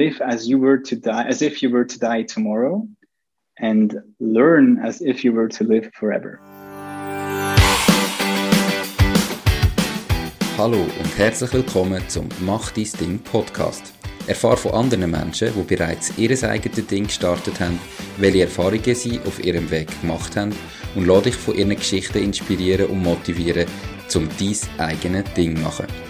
live as you were to die, as if you were to die tomorrow, and learn as if you were to live forever. Hallo und herzlich willkommen zum Mach dein Ding Podcast. Erfahre von anderen Menschen, die bereits ihr eigenes Ding gestartet haben, welche Erfahrungen sie auf ihrem Weg gemacht haben und lade dich von ihren Geschichten inspirieren und motivieren, um dein eigenes Ding zu machen.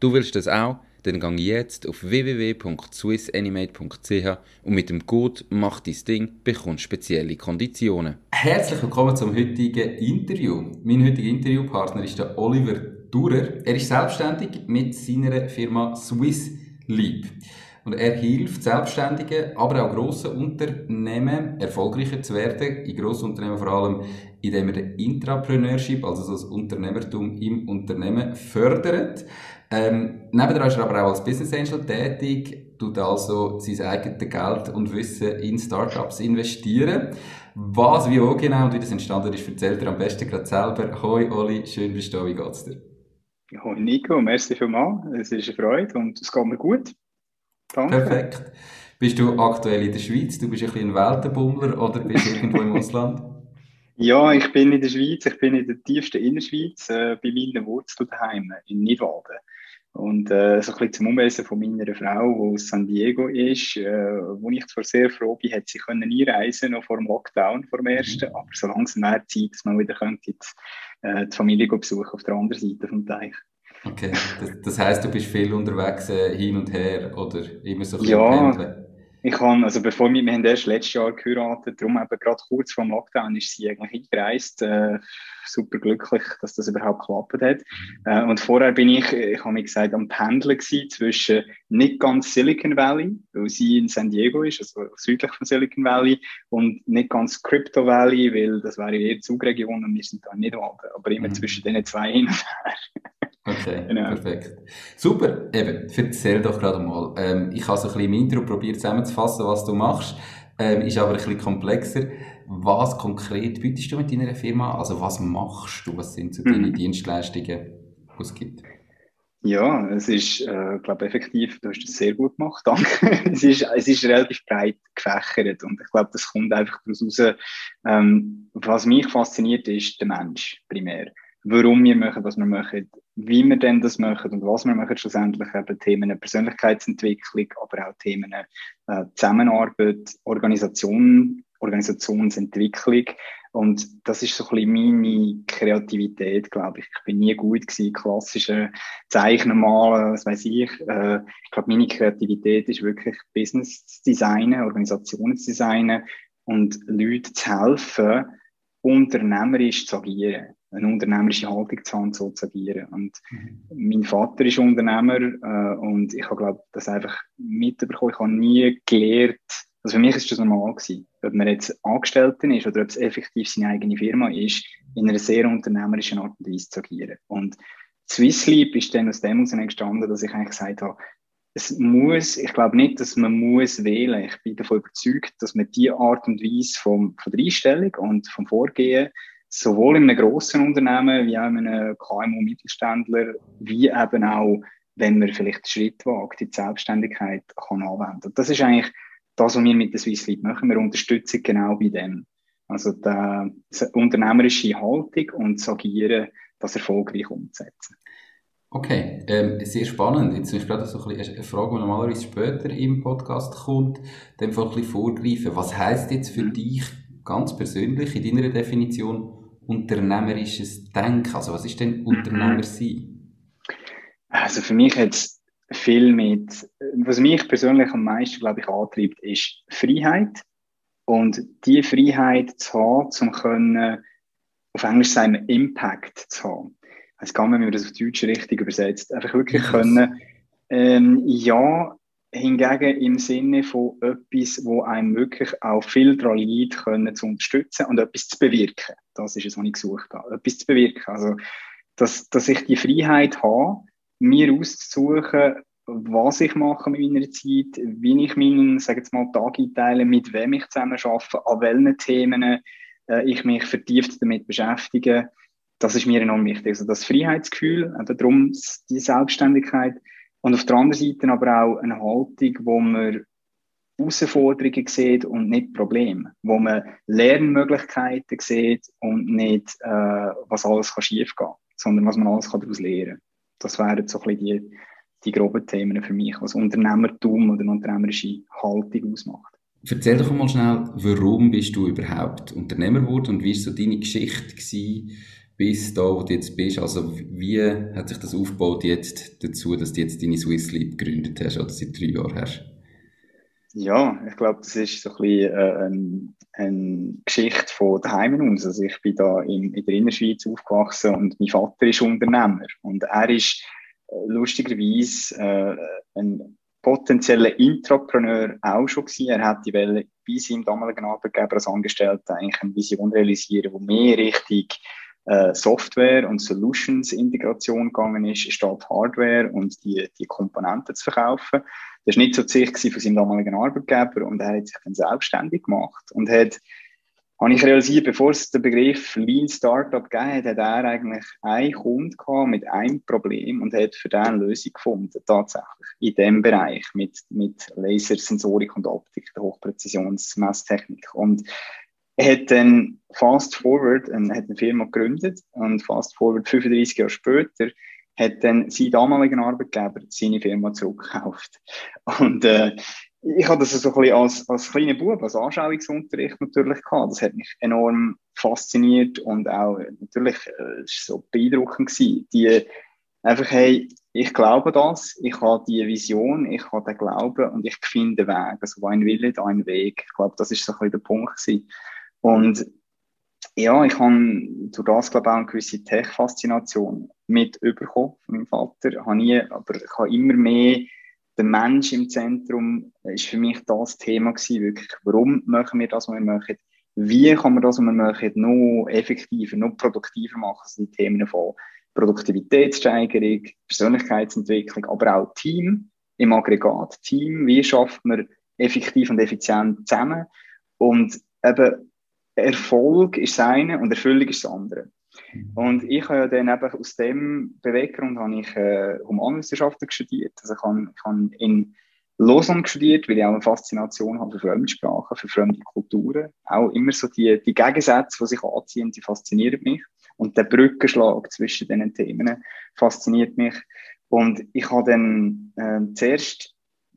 Du willst das auch? Dann gang jetzt auf www.swissanimate.ch und mit dem Code Mach dein Ding bekommst spezielle Konditionen. Herzlich willkommen zum heutigen Interview. Mein heutiger Interviewpartner ist der Oliver Durer. Er ist selbstständig mit seiner Firma Swiss Leap. Und er hilft Selbstständigen, aber auch grossen Unternehmen erfolgreicher zu werden. In grossen Unternehmen vor allem, indem er Intrapreneurship, also das Unternehmertum im Unternehmen, fördert. Ähm, nebenan ist er aber auch als Business Angel tätig, tut also sein eigenes Geld und Wissen in Startups investieren. Was, wie, wo genau und wie das entstanden ist, erzählt er am besten gerade selber. Hoi Oli, schön bist du da, wie geht's dir? Hoi Nico, merci vielmals, es ist eine Freude und es geht mir gut. Danke. Perfekt. Bist du aktuell in der Schweiz? Du bist ein bisschen ein Weltenbummler oder bist du irgendwo im Ausland? Ja, ich bin in der Schweiz. Ich bin in der tiefsten Innerschweiz, äh, bei meinen Wurzeln daheim in Nidwalden. Und äh, so ein bisschen zum Umwesen von meiner Frau, die aus San Diego ist, äh, wo ich zwar sehr froh bin, hat sie können einreisen, noch vor dem Lockdown, vor dem ersten, mhm. aber so langsam mehr Zeit, dass man wieder könnte jetzt, äh, die Familie besuchen auf der anderen Seite vom Teich. Okay, das, das heisst, du bist viel unterwegs äh, hin und her oder immer so ein bisschen ja, pendeln? Ich habe, also bevor wir, wir haben erst letztes Jahr geheiratet, darum eben gerade kurz vor dem Lockdown ist sie eigentlich eingereist. Äh, super glücklich, dass das überhaupt geklappt hat. Äh, und vorher bin ich, ich habe mir gesagt, am Pendeln gewesen zwischen nicht ganz Silicon Valley, weil sie in San Diego ist, also südlich von Silicon Valley, und nicht ganz Crypto Valley, weil das wäre eher Zugregion und wir sind da nicht oben, aber immer mhm. zwischen den zwei hin und her. Okay, genau. perfekt. Super, eben, erzähl doch gerade mal. Ähm, ich habe so ein bisschen im Intro probiert zusammenzufassen, was du machst, ähm, ist aber ein bisschen komplexer. Was konkret bietest du mit deiner Firma? Also was machst du? Was sind so deine mhm. Dienstleistungen, die es gibt? Ja, es ist, äh, glaube effektiv, du hast es sehr gut gemacht, danke. es, ist, es ist relativ breit gefächert und ich glaube, das kommt einfach daraus raus. Ähm, was mich fasziniert, ist der Mensch primär warum wir machen, was wir machen, wie wir denn das machen und was wir machen, schlussendlich eben Themen Persönlichkeitsentwicklung, aber auch Themen äh, Zusammenarbeit, Organisation, Organisationsentwicklung. Und das ist so ein bisschen meine Kreativität, glaube ich. Ich bin nie gut gewesen, klassische Zeichnen, malen, was weiß ich. Äh, ich glaube, meine Kreativität ist wirklich Business zu designen, Organisationen zu designen und Leuten zu helfen, unternehmerisch zu agieren eine unternehmerische Haltung zu haben, so zu agieren. Und mhm. mein Vater ist Unternehmer äh, und ich habe, glaube das einfach mitbekommen. Ich habe nie gelernt, also für mich ist das normal gewesen, ob man jetzt Angestellter ist oder ob es effektiv seine eigene Firma ist, in einer sehr unternehmerischen Art und Weise zu agieren. Und Swissleap ist dann aus dem heraus entstanden, dass ich eigentlich gesagt habe, es muss, ich glaube nicht, dass man muss wählen. Ich bin davon überzeugt, dass man die Art und Weise vom, von der Einstellung und vom Vorgehen sowohl in einem grossen Unternehmen wie auch in einem KMU-Mittelständler, wie eben auch, wenn man vielleicht den Schritt wagt, die Selbstständigkeit kann anwenden. Das ist eigentlich das, was wir mit der Swiss Leap machen. Wir unterstützen genau bei dem. Also die, die unternehmerische Haltung und das Agieren, das erfolgreich umzusetzen. Okay, ähm, sehr spannend. Jetzt ist gerade so ein bisschen eine Frage, die normalerweise später im Podcast kommt, dem ein bisschen vorgreifen. Was heißt jetzt für dich ganz persönlich in deiner Definition unternehmerisches Denken? Also was ist denn Unternehmer sein? Also für mich jetzt viel mit, was mich persönlich am meisten, glaube ich, antreibt, ist Freiheit. Und die Freiheit zu haben, zum können, auf Englisch sagen wir Impact zu haben. Ich weiß gar nicht, wie man das auf Deutsch richtig übersetzt. Einfach wirklich können, ähm, ja, hingegen im Sinne von etwas, wo einem wirklich auch viel daran liegt, können zu unterstützen und etwas zu bewirken. Das ist es, was ich gesucht habe. Etwas zu bewirken. Also, dass, dass ich die Freiheit habe, mir auszusuchen, was ich mache mit meiner Zeit, wie ich meinen, sage jetzt mal, Tag einteile, mit wem ich zusammen arbeite, an welchen Themen äh, ich mich vertieft damit beschäftige. Das ist mir enorm wichtig. Also das Freiheitsgefühl, also darum die Selbstständigkeit und auf der anderen Seite aber auch eine Haltung, wo man Herausforderungen sieht und nicht Probleme, wo man Lernmöglichkeiten sieht und nicht, äh, was alles kann schiefgehen, sondern was man alles kann daraus lernen. kann. Das wären so ein bisschen die, die groben Themen für mich, was Unternehmertum oder unternehmerische Haltung ausmacht. Erzähl doch mal schnell, warum bist du überhaupt Unternehmer geworden und wie war so deine Geschichte gewesen, bis da, wo du jetzt bist? Also wie hat sich das aufgebaut jetzt dazu, dass du jetzt deine Swiss Leap gegründet hast oder seit drei Jahren hast? Ja, ich glaube, das ist so ein bisschen äh, eine, eine Geschichte von daheim aus. Also ich bin da in, in der Innerschweiz aufgewachsen und mein Vater ist Unternehmer und er ist äh, lustigerweise äh, ein potenzieller Intrapreneur auch schon gewesen. Er die Welle bei seinem damaligen Arbeitgeber als Angestellter eigentlich eine Vision realisieren, wo mehr richtig äh, Software und Solutions Integration gegangen ist, statt Hardware und die, die Komponenten zu verkaufen. Das war nicht so die Sicht von seinem damaligen Arbeitgeber und er hat sich dann selbstständig gemacht und hat habe ich realisiert, bevor es den Begriff Lean Startup gegeben hat, hat er eigentlich einen Kunden gehabt mit einem Problem und hat für den eine Lösung gefunden, tatsächlich, in dem Bereich, mit, mit Laser, Sensorik und Optik, der Hochpräzisionsmesstechnik. Und er hat dann fast forward, eine, hat eine Firma gegründet und fast forward 35 Jahre später hat dann sein damaliger Arbeitgeber seine Firma zurückgekauft. Und äh, ich habe das so ein bisschen als, als kleiner Bub, als Anschauungsunterricht natürlich gehabt. Das hat mich enorm fasziniert und auch natürlich äh, so beeindruckend gewesen. Die einfach, hey, ich glaube das, ich habe die Vision, ich habe den Glauben und ich finde den Weg. Also, wo ein Wille, ein Weg. Ich glaube, das ist so ein bisschen der Punkt gewesen. Und ja, ich habe durch das, glaube ich, auch eine gewisse Tech-Faszination mit überkommen von meinem Vater. Habe nie, aber ich habe immer mehr der Mensch im Zentrum ist für mich das Thema gewesen, wirklich, warum machen wir das, was wir machen, wie kann man das, was wir machen, noch effektiver, noch produktiver machen, also die Themen von Produktivitätssteigerung, Persönlichkeitsentwicklung, aber auch Team. Im Aggregat, Team, wie schafft man effektiv und effizient zusammen? Und eben Erfolg ist das eine und Erfüllung ist das andere. Und ich habe ja dann eben aus dem Beweggrund habe ich äh, Humanwissenschaften studiert. Also ich habe, ich habe in Lausanne studiert, weil ich auch eine Faszination habe für Fremdsprachen, für fremde Kulturen. Auch immer so die, die Gegensätze, die sich anziehen, die faszinieren mich. Und der Brückenschlag zwischen diesen Themen fasziniert mich. Und ich habe dann äh, zuerst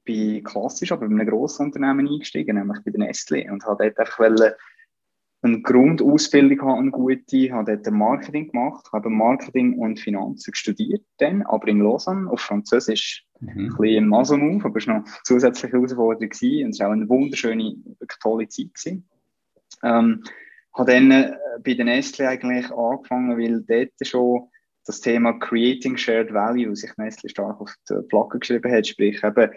bei klassisch, aber bei einem grossen Unternehmen eingestiegen, nämlich bei der Nestlé, und habe dort einfach wollen, eine Grundausbildung habe, eine gute, habe dort Marketing gemacht, habe Marketing und Finanzen studiert dann, aber in Lausanne auf Französisch. Mhm. Ein bisschen Mason auf, aber es war noch eine zusätzliche Herausforderung gewesen, und es war auch eine wunderschöne, tolle Zeit gewesen. Ähm, habe dann äh, bei den Nestle eigentlich angefangen, weil dort schon das Thema Creating Shared Value sich Nestle stark auf die Platte geschrieben hat, sprich eben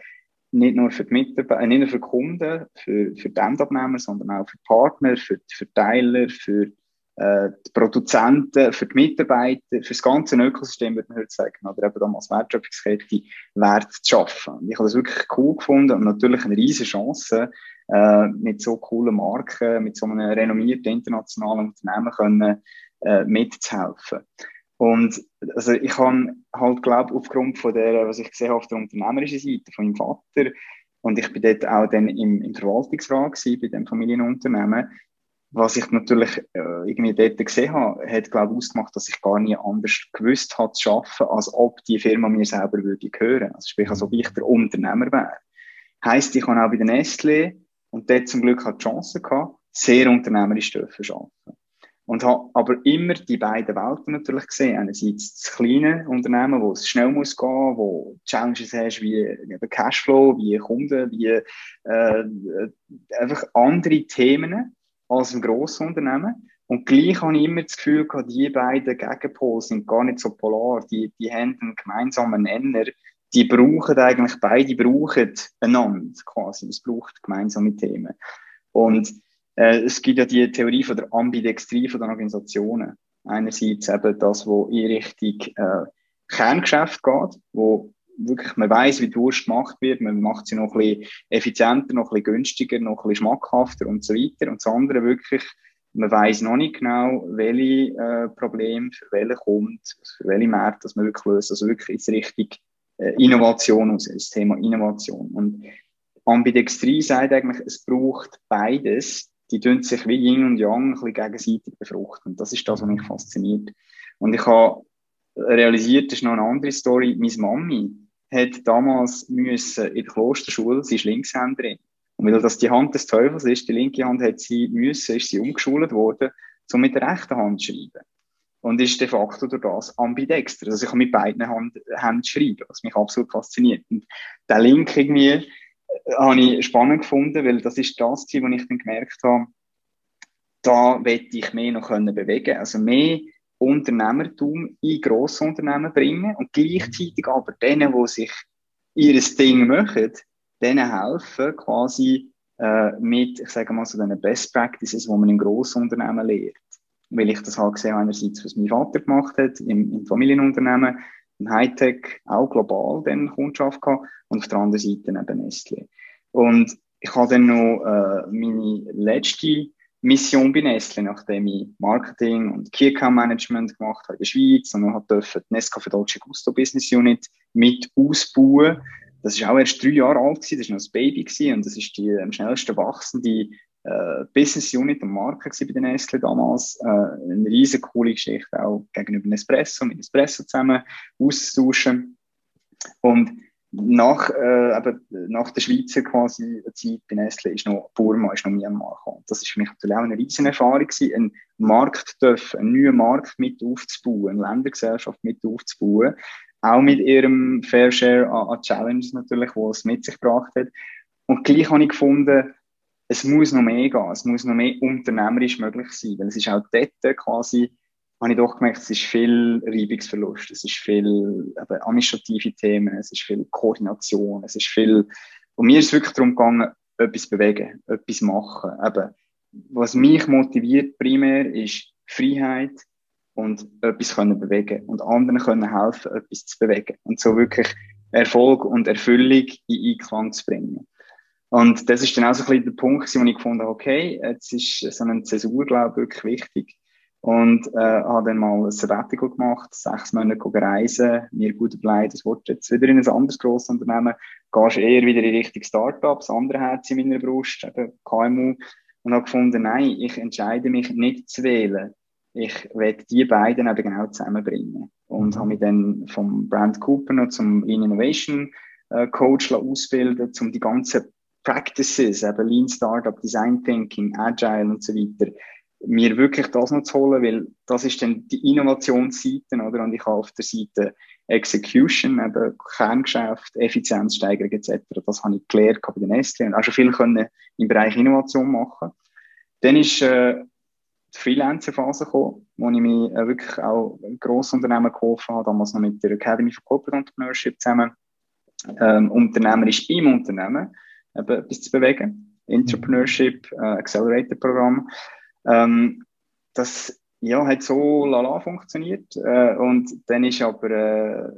nicht nur für die Mitarbeiter, äh, nicht nur für die Kunden, für, für die Endabnehmer, sondern auch für die Partner, für die Verteiler, für äh, die Produzenten, für die Mitarbeiter, für das ganze Ökosystem, würde man heute sagen, oder eben damals Wertschöpfungskette, Wert zu schaffen. Und ich habe das wirklich cool gefunden und natürlich eine riesige Chance, äh, mit so coolen Marken, mit so einem renommierten internationalen Unternehmen können, äh, mitzuhelfen. Und also ich habe halt, glaube aufgrund von der, was ich gesehen habe auf der unternehmerischen Seite von meinem Vater, und ich bin dort auch dann im, im Verwaltungsrat gewesen, bei dem Familienunternehmen, was ich natürlich äh, irgendwie dort gesehen habe, hat, glaube ich, ausgemacht, dass ich gar nie anders gewusst habe zu arbeiten, als ob die Firma mir selber würde gehören. Also sprich, als ob ich der Unternehmer wäre. Heißt, ich habe auch bei der Nestlé und dort zum Glück hat die Chance gehabt, sehr unternehmerisch zu arbeiten. Und habe aber immer die beiden Welten natürlich gesehen. Einerseits das kleine Unternehmen, wo es schnell muss gehen, wo Challenges hast wie Cashflow, wie Kunden, wie äh, einfach andere Themen als ein grosses Unternehmen. Und gleich habe ich immer das Gefühl gehabt, die beiden Gegenpole sind gar nicht so polar. Die, die haben einen gemeinsamen Nenner, die brauchen eigentlich, beide brauchen einander quasi. Es braucht gemeinsame Themen. Und es gibt ja die Theorie von der Ambidextrie von den Organisationen. Einerseits eben das, wo in Richtung äh, Kerngeschäft geht, wo wirklich man weiß, wie die Wurst gemacht wird, man macht sie noch ein bisschen effizienter, noch ein bisschen günstiger, noch ein bisschen schmackhafter und so weiter. Und das andere wirklich, man weiß noch nicht genau, welche äh, Probleme für welche kommt, für welche Märkte dass man wirklich löst. Also wirklich in Richtung äh, Innovation, also das Thema Innovation. Und Ambidextrie sagt eigentlich, es braucht beides. Die tun sich wie Yin und Yang ein bisschen gegenseitig befruchten. Das ist das, was mich fasziniert. Und ich habe realisiert, das ist noch eine andere Story. Meine Mami hat damals müssen in der Klosterschule, sie ist Linkshänderin. Und weil das die Hand des Teufels ist, die linke Hand hat sie müssen, ist sie umgeschult worden, um mit der rechten Hand zu schreiben. Und ist de facto durch das ambidexter. Also ich kann mit beiden Händen schreiben, was mich absolut fasziniert. Und der Link irgendwie habe ich spannend gefunden, weil das ist das Ziel, wo ich dann gemerkt habe, da wette ich mehr noch können bewegen. Also mehr Unternehmertum in Grossunternehmen bringen und gleichzeitig aber denen, die sich ihr Ding machen, denen helfen, quasi äh, mit, ich sage mal so, den Best Practices, die man in Grossunternehmen lehrt. Weil ich das halt gesehen einerseits, was mein Vater gemacht hat, im, im Familienunternehmen, im Hightech, auch global dann Kundschaft gehabt und auf der anderen Seite eben Nestle. Und ich habe dann noch äh, meine letzte Mission bei Nestle, nachdem ich Marketing und Key Account Management gemacht habe in der Schweiz und dann durfte die Nescafé Dolce Gusto Business Unit mit ausbauen. Das ist auch erst drei Jahre alt das war noch ein Baby und das ist die am schnellsten wachsende äh, Business Unit und Marke bei den Nestle damals. Äh, eine riesige coole Geschichte, auch gegenüber Nespresso, mit Espresso zusammen auszutauschen. Und nach, äh, eben, nach der Schweizer quasi Zeit bei Nestle ist noch Burma, ist noch Myanmar gekommen. Das ist für mich natürlich auch eine riesen Erfahrung einen Markt dürfen, einen neuen Markt mit aufzubauen, eine Ländergesellschaft mit aufzubauen, auch mit ihrem Fair Share an, an Challenges natürlich, die es mit sich gebracht hat. Und gleich habe ich gefunden, es muss noch mehr gehen, es muss noch mehr unternehmerisch möglich sein, weil es ist auch dort quasi habe ich doch gemerkt, es ist viel Reibungsverlust, es ist viel eben, administrative Themen, es ist viel Koordination, es ist viel, und mir ist wirklich darum gegangen, etwas bewegen, etwas machen. Eben, was mich motiviert primär ist Freiheit und etwas können bewegen und anderen können helfen, etwas zu bewegen und so wirklich Erfolg und Erfüllung in Einklang zu bringen. Und das ist dann auch so ein bisschen der Punkt, wo ich gefunden habe, okay, jetzt ist so eine Zäsur, glaube ich, wirklich wichtig und äh, habe dann mal ein Sabbatical gemacht, sechs Monate reisen, mir gut überlegt, das wird jetzt wieder in ein anderes grosses Unternehmen, gehst eher wieder in Richtung Startups, andere Herz in meiner Brust, eben KMU, und habe gefunden, nein, ich entscheide mich nicht zu wählen. Ich werde die beiden eben genau zusammenbringen. Und habe mich dann vom Brand Cooper noch zum Lean Innovation äh, Coach ausbilden, um die ganzen Practices, eben Lean Startup, Design Thinking, Agile und so weiter, mir wirklich das noch zu holen, weil das ist dann die Innovationsseite, oder? Und ich habe auf der Seite Execution, eben Kerngeschäft, Effizienzsteigerung etc. Das habe ich gelernt bei den Nestle und auch schon viel können im Bereich Innovation machen. Dann ist äh, die Freelancer-Phase gekommen, wo ich mich äh, wirklich auch Grossunternehmen geholfen habe, damals noch mit der Academy for Corporate Entrepreneurship zusammen, ähm, unternehmerisch im Unternehmen etwas zu bewegen. Entrepreneurship, äh, Accelerator-Programm. Ähm, das ja, hat so lala funktioniert. Äh, und dann ist aber, äh,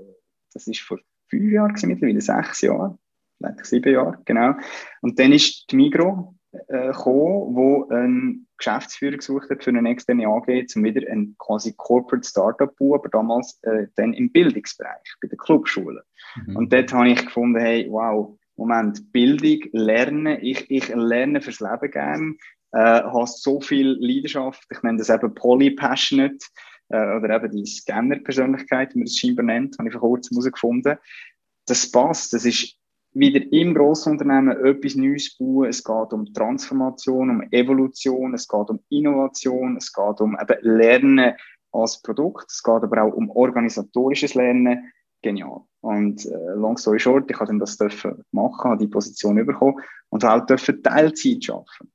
das ist vor fünf Jahren mittlerweile sechs Jahre, vielleicht sieben Jahre, genau. Und dann ist die Migro äh, gekommen, wo ein Geschäftsführer gesucht hat für eine externe AG, um wieder ein quasi Corporate Startup zu aber damals äh, dann im Bildungsbereich, bei den Clubschulen. Mhm. Und dort habe ich gefunden, hey, wow, Moment, Bildung, Lernen, ich, ich lerne fürs Leben gern, äh, hast so viel Leidenschaft, ich nenne das eben Polypassionate, äh, oder eben die Scanner-Persönlichkeit, wie man das scheinbar nennt, habe ich vor kurzem herausgefunden. Das passt, das ist wieder im Grossunternehmen etwas Neues bauen. Es geht um Transformation, um Evolution, es geht um Innovation, es geht um eben Lernen als Produkt, es geht aber auch um organisatorisches Lernen. Genial. Und äh, long story short, ich habe dann das dürfen machen, habe die Position bekommen und auch dürfen Teilzeit arbeiten.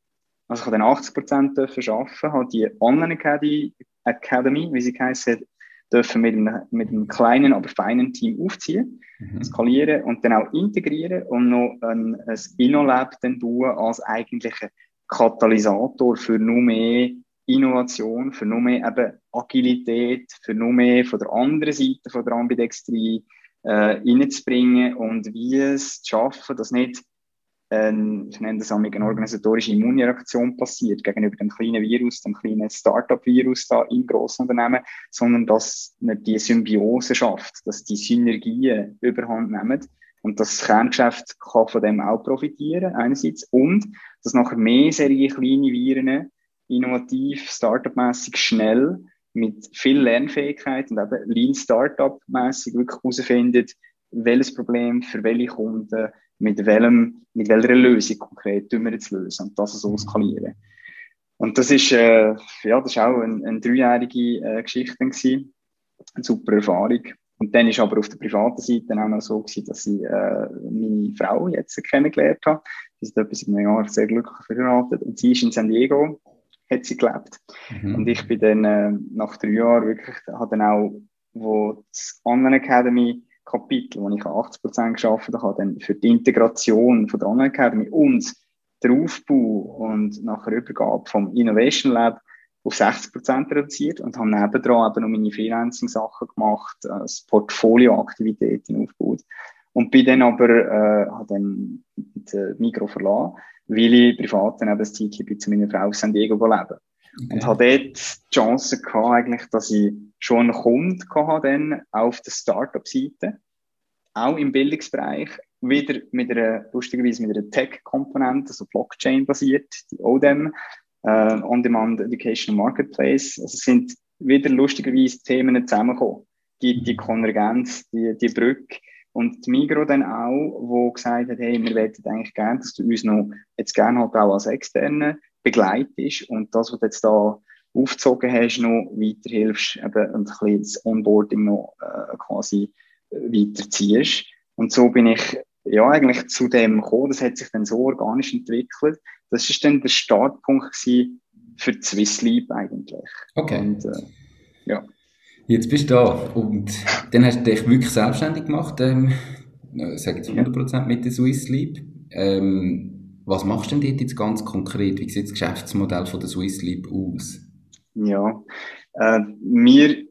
Also ich habe dann 80 Prozent arbeiten, habe die Online Academy, Academy, wie sie heisst, dürfen mit einem, mit einem kleinen, aber feinen Team aufziehen, mhm. skalieren und dann auch integrieren und noch ein, ein InnoLab dann bauen als eigentlichen Katalysator für noch mehr Innovation, für noch mehr eben Agilität, für noch mehr von der anderen Seite von der Ambidextrie äh, reinzubringen und wie es zu schaffen, dass nicht ähm, ich nenne das eine organisatorische Immunreaktion passiert gegenüber dem kleinen Virus, dem kleinen Startup-Virus da im Grossunternehmen, sondern dass man die Symbiose schafft, dass die Synergien überhand nehmen und das Kerngeschäft kann von dem auch profitieren, einerseits, und dass nachher mehr Serie kleine Viren innovativ, startup-mässig, schnell mit viel Lernfähigkeit und eben Lean Startup-mässig wirklich herausfindet, welches Problem für welche Kunden mit, welchem, mit welcher Lösung konkret tun wir jetzt lösen und das so skalieren. Und das ist, äh, ja, das ist auch eine, eine dreijährige äh, Geschichte gewesen. Eine super Erfahrung. Und dann ist aber auf der privaten Seite auch noch so gewesen, dass ich äh, meine Frau jetzt kennengelernt habe. Sie ist etwa seit einem Jahr sehr glücklich verheiratet. Und sie ist in San Diego, hat sie gelebt. Mhm. Und ich bin dann äh, nach drei Jahren wirklich, habe dann auch, wo das Online Academy Kapitel, wo ich 80 Prozent geschafft habe, dann für die Integration von der Online Academy und der Aufbau und nachher Übergabe vom Innovation Lab auf 60 Prozent reduziert und habe nebendran eben noch meine Freelancing-Sachen gemacht, als Portfolio-Aktivitäten aufgebaut. Und bin dann aber, äh, habe dann das Mikro verlassen, weil ich privat dann eben das Zeitchen zu meiner Frau San Diego leben. Okay. Und habe dort die Chance gehabt, eigentlich, dass ich schon einen Kunden hatte, dann auf der Startup-Seite, auch im Bildungsbereich, wieder mit einer, lustigerweise mit einer Tech-Komponente, also Blockchain-basiert, die ODEM, äh, On-Demand Education Marketplace. Also sind wieder lustigerweise Themen zusammengekommen. Die, die Konvergenz, die, die Brücke. Und die Migro dann auch, wo gesagt hat, hey, wir wollen eigentlich gerne, dass du uns noch, jetzt gerne halt auch als Externe begleitest und das, was du jetzt da aufgezogen hast, noch weiterhilfst, eben ein bisschen das Onboarding noch äh, quasi weiterziehst. Und so bin ich ja eigentlich zu dem gekommen. Das hat sich dann so organisch entwickelt. Das ist dann der Startpunkt für Swiss Leap eigentlich. Okay. Und, äh, ja. Jetzt bist du da und dann hast du dich wirklich selbstständig gemacht, ähm, sage jetzt 100% ja. mit der Swiss Leap. Ähm, was machst du denn dort jetzt ganz konkret? Wie sieht das Geschäftsmodell von der Swiss Leap aus? Ja, äh, wir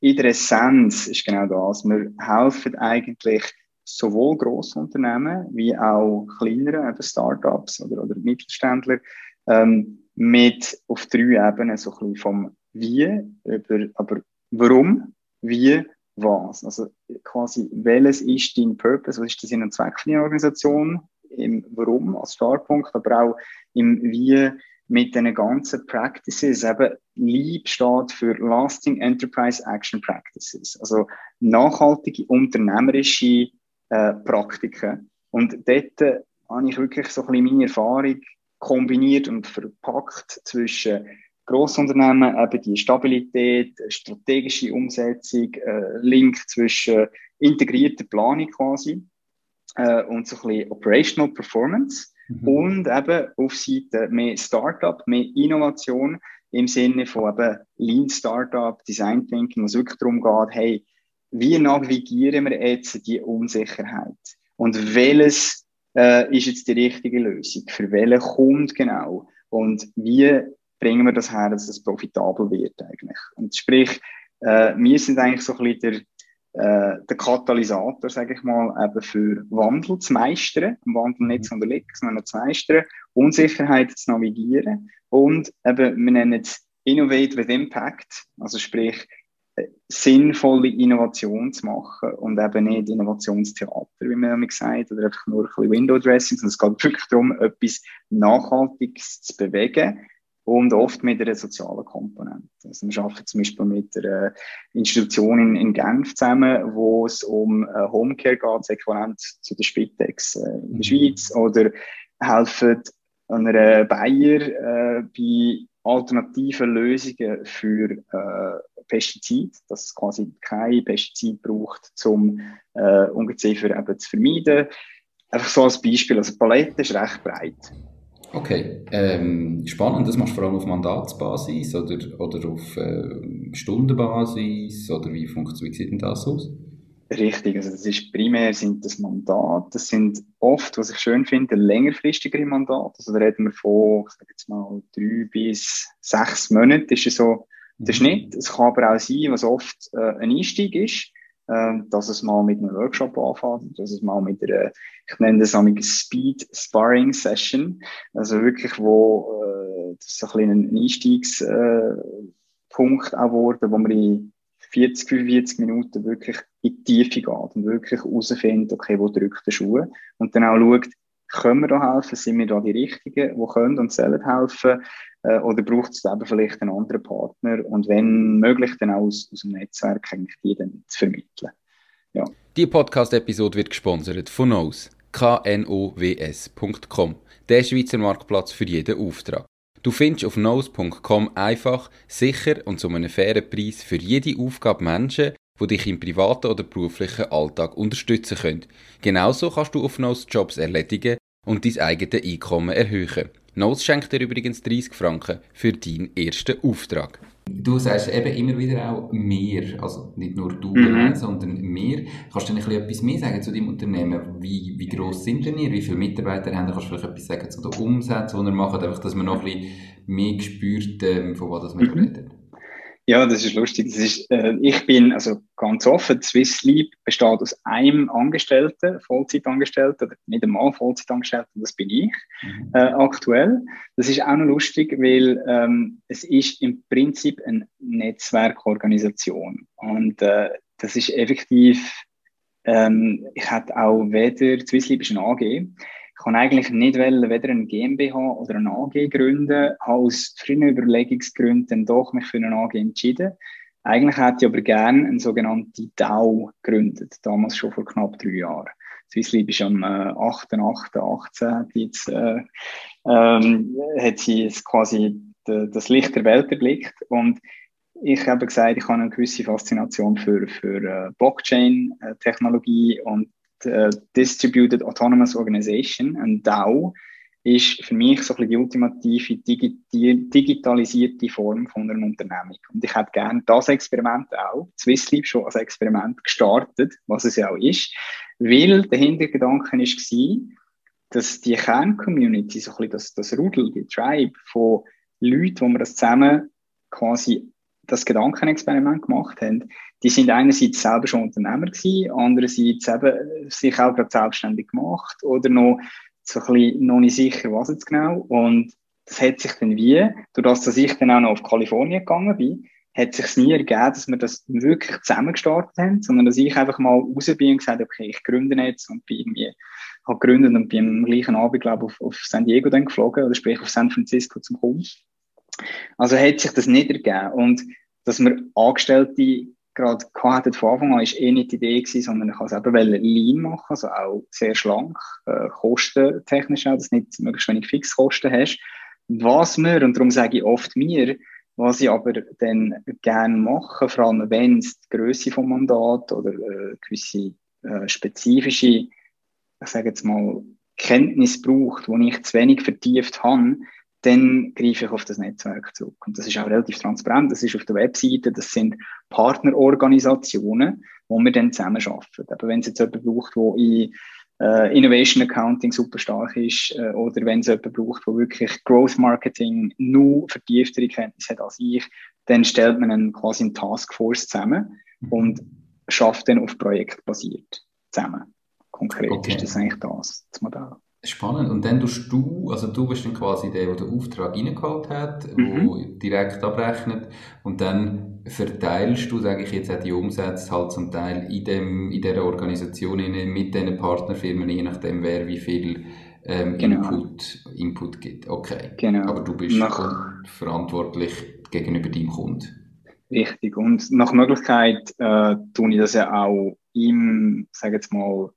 in der Essenz ist genau das. Wir helfen eigentlich sowohl Grossunternehmen wie auch kleineren eben Startups oder, oder Mittelständler ähm, mit auf drei Ebenen so ein bisschen vom Wie über, aber warum, wie, was. Also quasi, welches ist dein Purpose, was ist das in einer Zweck deiner Organisation, im Warum als Startpunkt, aber auch im Wie mit den ganzen Practices. Eben LEAP steht für Lasting Enterprise Action Practices, also nachhaltige unternehmerische äh, Praktiken. Und dort äh, habe ich wirklich so ein bisschen meine Erfahrung kombiniert und verpackt zwischen Grossunternehmen, eben die Stabilität, strategische Umsetzung, äh, Link zwischen integrierter Planung quasi äh, und so ein bisschen Operational Performance Mhm. Und eben auf Seite mehr Startup, mehr Innovation im Sinne von eben Lean Startup, Design Thinking, was wirklich darum geht, hey, wie navigieren wir jetzt die Unsicherheit? Und welches äh, ist jetzt die richtige Lösung? Für welchen Kunden genau? Und wie bringen wir das her, dass es profitabel wird eigentlich? Und sprich, äh, wir sind eigentlich so ein bisschen der, äh, der Katalysator, sage ich mal, eben für Wandel zu meistern, Wandel nicht zu unterliegen, sondern zu meistern, Unsicherheit zu navigieren. Und eben, wir nennen es Innovate with Impact, also sprich, äh, sinnvolle Innovation zu machen und eben nicht Innovationstheater, wie man immer sagt, oder einfach nur ein bisschen Window Dressing, sondern es geht wirklich darum, etwas Nachhaltiges zu bewegen, und oft mit einer sozialen Komponente. Also wir arbeiten zum Beispiel mit einer Institution in, in Genf zusammen, wo es um äh, Homecare geht, das Äquivalent zu der Spitex äh, in der mhm. Schweiz, oder helfen einer Bayer äh, bei alternativen Lösungen für äh, Pestizid, dass es quasi kein Pestizid braucht, um äh, Ungeziefer eben zu vermeiden. Einfach so als Beispiel, also die Palette ist recht breit. Okay, ähm, spannend. Das machst du vor allem auf Mandatsbasis oder, oder auf äh, Stundenbasis oder wie funktioniert wie sieht denn das aus? Richtig, also das ist primär sind das Mandat. Das sind oft, was ich schön finde, längerfristigere Mandate. Also da reden wir von, ich sage jetzt mal, drei bis sechs Monaten ist so der mhm. Schnitt. Es kann aber auch sein, was oft äh, ein Einstieg ist, dass es mal mit einem Workshop anfängt, dass es mal mit einer, ich nenne das eine Speed Sparring Session, also wirklich, wo äh, das ist ein, ein Einstiegspunkt äh, auch wurde, wo man in 40, 45 Minuten wirklich in die Tiefe geht und wirklich herausfindet, okay, wo drückt der Schuh? Und dann auch schaut, können wir da helfen, sind wir da die Richtigen, die können und sollen helfen äh, oder braucht es eben vielleicht einen anderen Partner und wenn möglich dann auch aus, aus dem Netzwerk eigentlich die dann zu vermitteln. Ja. Die Podcast-Episode wird gesponsert von Knows, knows.com, der Schweizer Marktplatz für jeden Auftrag. Du findest auf knows.com einfach, sicher und zu einem fairen Preis für jede Aufgabe Menschen, die dich im privaten oder beruflichen Alltag unterstützen können. Genauso kannst du auf Knows Jobs erledigen und dein eigenes Einkommen erhöhen. Knows schenkt dir übrigens 30 Franken für deinen ersten Auftrag. Du sagst eben immer wieder auch mehr, also nicht nur du mhm. sondern mehr. Kannst du denn etwas mehr sagen zu deinem Unternehmen? Wie, wie gross sind denn ihr? Wie viele Mitarbeiter haben? Kannst du vielleicht etwas sagen zu den Umsätzen, die ihr macht? Einfach, dass man noch ein bisschen mehr spürt, ähm, von was wir mhm. reden. Ja, das ist lustig. Das ist, äh, ich bin also ganz offen. Swiss Sleep besteht aus einem Angestellten, Vollzeitangestellten, oder nicht einmal Vollzeitangestellten, das bin ich mhm. äh, aktuell. Das ist auch noch lustig, weil ähm, es ist im Prinzip eine Netzwerkorganisation und äh, das ist effektiv. Ähm, ich hatte auch weder Swiss Sleep ist eine AG ich kann eigentlich nicht wollen, weder eine GmbH oder eine AG gründen, habe aus frühen Überlegungsgründen doch mich für eine AG entschieden. Eigentlich hätte ich aber gerne eine sogenannte DAO gegründet, damals schon vor knapp drei Jahren. Swisslieb ist am äh, 8.8.18 jetzt, äh, ähm, hat sie quasi das Licht der Welt erblickt und ich habe gesagt, ich habe eine gewisse Faszination für, für äh, Blockchain-Technologie und äh, Distributed Autonomous Organization, ein DAO, ist für mich so ein bisschen die ultimative digi digitalisierte Form von einer Unternehmung. Und ich hätte gerne das Experiment auch, Swissleaf schon als Experiment gestartet, was es ja auch ist, weil der Hintergedanke war, dass die Kerncommunity, so ein bisschen das, das Rudel, die Tribe von Leuten, wo wir das zusammen quasi das Gedankenexperiment gemacht haben, die sind einerseits selber schon Unternehmer gewesen, andererseits eben sich auch gerade selbstständig gemacht oder noch so ein bisschen noch nicht sicher, was jetzt genau. Und das hat sich dann wie, durch das, dass ich dann auch noch auf Kalifornien gegangen bin, hat sich nie ergeben, dass wir das wirklich zusammen gestartet haben, sondern dass ich einfach mal raus bin und gesagt habe, okay, ich gründe jetzt und bin irgendwie, habe gegründet und bin am gleichen Abend, glaube ich, auf, auf San Diego dann geflogen, oder sprich auf San Francisco zum Kunden. Also hat sich das nicht ergeben. Und dass wir Angestellte gerade hatten von Anfang an, ist eh nicht die Idee gewesen, sondern ich wollte es eben lean machen, also auch sehr schlank, äh, kostentechnisch auch, dass du nicht möglichst wenig Fixkosten hast. Was wir, und darum sage ich oft mir, was ich aber dann gerne mache, vor allem wenn es die Größe vom Mandat oder äh, gewisse äh, spezifische, ich sage jetzt mal, Kenntnis braucht, die ich zu wenig vertieft habe, dann greife ich auf das Netzwerk zurück. Und das ist auch relativ transparent. Das ist auf der Webseite. Das sind Partnerorganisationen, wo wir dann zusammen arbeiten. Aber wenn es jetzt jemand braucht, der in äh, Innovation Accounting super stark ist, äh, oder wenn es jemand braucht, der wirklich Growth Marketing nur vertieftere Kenntnisse hat als ich, dann stellt man einen, quasi eine Taskforce zusammen mhm. und schafft dann auf Projekt basiert zusammen. Konkret okay. ist das eigentlich das, das Modell. Spannend. Und dann tust du, also du bist dann quasi der, der den Auftrag reingeholt hat, mhm. direkt abrechnet und dann verteilst du, sage ich jetzt, auch die Umsätze halt zum Teil in, dem, in dieser Organisation mit diesen Partnerfirmen, je nachdem, wer wie viel ähm, genau. Input, Input gibt. Okay. Genau. Aber du bist nach, verantwortlich gegenüber deinem Kunden. Richtig. Und nach Möglichkeit äh, tue ich das ja auch im, sage jetzt mal,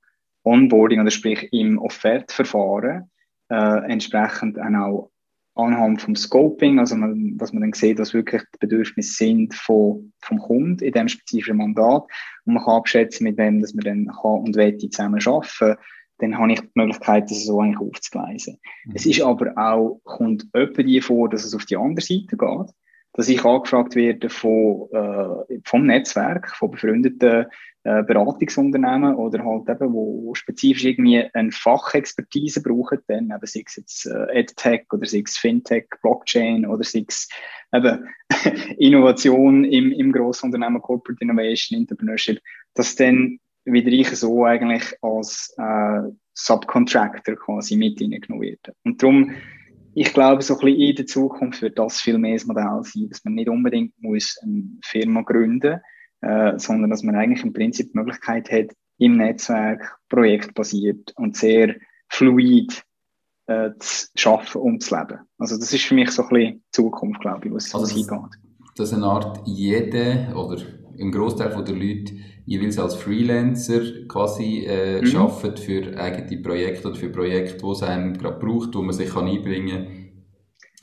Onboarding oder sprich im Offertverfahren äh, entsprechend auch anhand vom Scoping, also man, dass man dann sieht, was wirklich die Bedürfnisse sind von, vom Kunden in dem spezifischen Mandat und man kann abschätzen, mit wem dass man dann kann und will zusammen arbeiten. dann habe ich die Möglichkeit, das so eigentlich aufzugleisen. Mhm. Es ist aber auch, kommt öppe die vor, dass es auf die andere Seite geht, dass ich angefragt werde von, äh, vom Netzwerk, von befreundeten äh, Beratungsunternehmen oder halt eben, wo, spezifisch irgendwie eine Fachexpertise brauchen, dann eben sei es jetzt äh, EdTech oder sei es Fintech, Blockchain oder sei es eben Innovation im, im Grossunternehmen, Corporate Innovation, Entrepreneurship, dass dann wieder ich so eigentlich als äh, Subcontractor quasi mit reingenommen werde. Und darum, ich glaube, so ein bisschen in der Zukunft wird das viel mehr das Modell sein, dass man nicht unbedingt muss eine Firma gründen äh, sondern dass man eigentlich im Prinzip die Möglichkeit hat, im Netzwerk projektbasiert und sehr fluid äh, zu schaffen und zu leben. Also das ist für mich so ein bisschen die Zukunft, glaube ich, was, also hingeht. Dass eine Art jede oder im Großteil der Leute jeweils als Freelancer quasi äh, mhm. arbeiten für eigene Projekte oder für Projekte, wo es einem gerade braucht, wo man sich kann einbringen kann.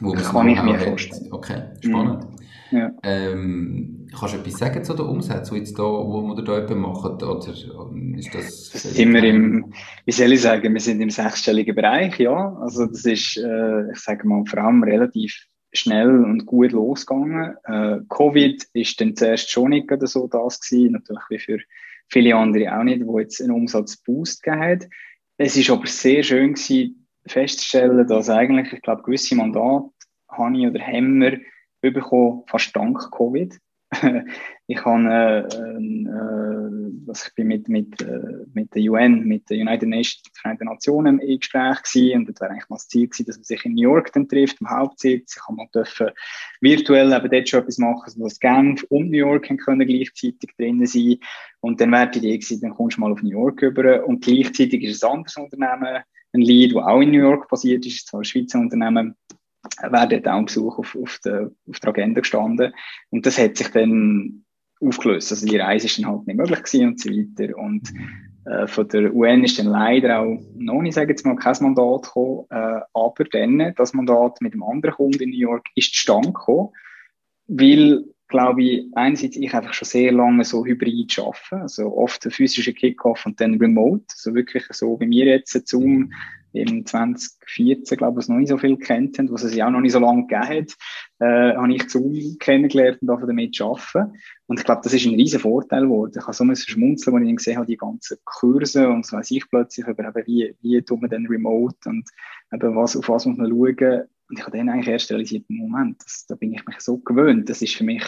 Wo man kann ich mir hat. vorstellen. Okay, spannend. Mhm. Ja. Ähm, kannst du etwas sagen zu den Umsätzen, die jetzt da, wo wir da eben machen? Oder ist das, das sind wir im, wie soll ich sagen, wir sind im sechsstelligen Bereich, ja. Also das ist, äh, ich sage mal, vor allem relativ schnell und gut losgegangen. Äh, Covid ist dann zuerst schon nicht so das gewesen, natürlich wie für viele andere auch nicht, wo jetzt einen Umsatzboost gegeben hat. Es ist aber sehr schön gewesen, festzustellen, dass eigentlich, ich glaube, gewisse Mandate habe ich oder haben wir bekommen, fast dank Covid. ich habe, äh, äh, was ich bin mit, mit, äh, mit der UN, mit der United Nations, Vereinten Nationen im Gespräch gewesen, und das wäre eigentlich mal das Ziel gewesen, dass man sich in New York dann trifft, im Hauptsitz. Ich habe mal dürfen virtuell eben dort schon etwas machen, wo das Genf und New York können gleichzeitig drinnen sein. Und dann wäre die Idee gewesen, dann kommst du mal auf New York rüber und gleichzeitig ist ein anderes Unternehmen, ein Lead, das auch in New York basiert ist, zwar ein Schweizer Unternehmen, wäre dort auch ein Besuch auf, auf, der, auf der Agenda gestanden. Und das hat sich dann aufgelöst. Also die Reise ist dann halt nicht möglich gewesen und so weiter. Und äh, von der UN ist dann leider auch noch nicht, sage jetzt mal, kein Mandat gekommen. Äh, aber dann, das Mandat mit dem anderen Kunden in New York ist zustande gekommen, weil glaube ich, einerseits ich einfach schon sehr lange so hybrid arbeite, also oft ein physischer Kickoff und dann remote, also wirklich so wie wir jetzt Zoom im 2014, glaube ich, was noch nicht so viel kennt haben, was es ja auch noch nicht so lange gegeben hat, äh, habe ich Zoom kennengelernt und davon damit arbeiten. Und ich glaube, das ist ein riesen Vorteil geworden. Ich habe so ein Schmunzeln, als ich dann gesehen habe, die ganzen Kurse und so weiss ich plötzlich über eben, wie, wie tut man denn remote und eben was, auf was muss man schauen. Und ich habe dann eigentlich erst realisiert, Moment, das, da bin ich mich so gewöhnt. Das ist für mich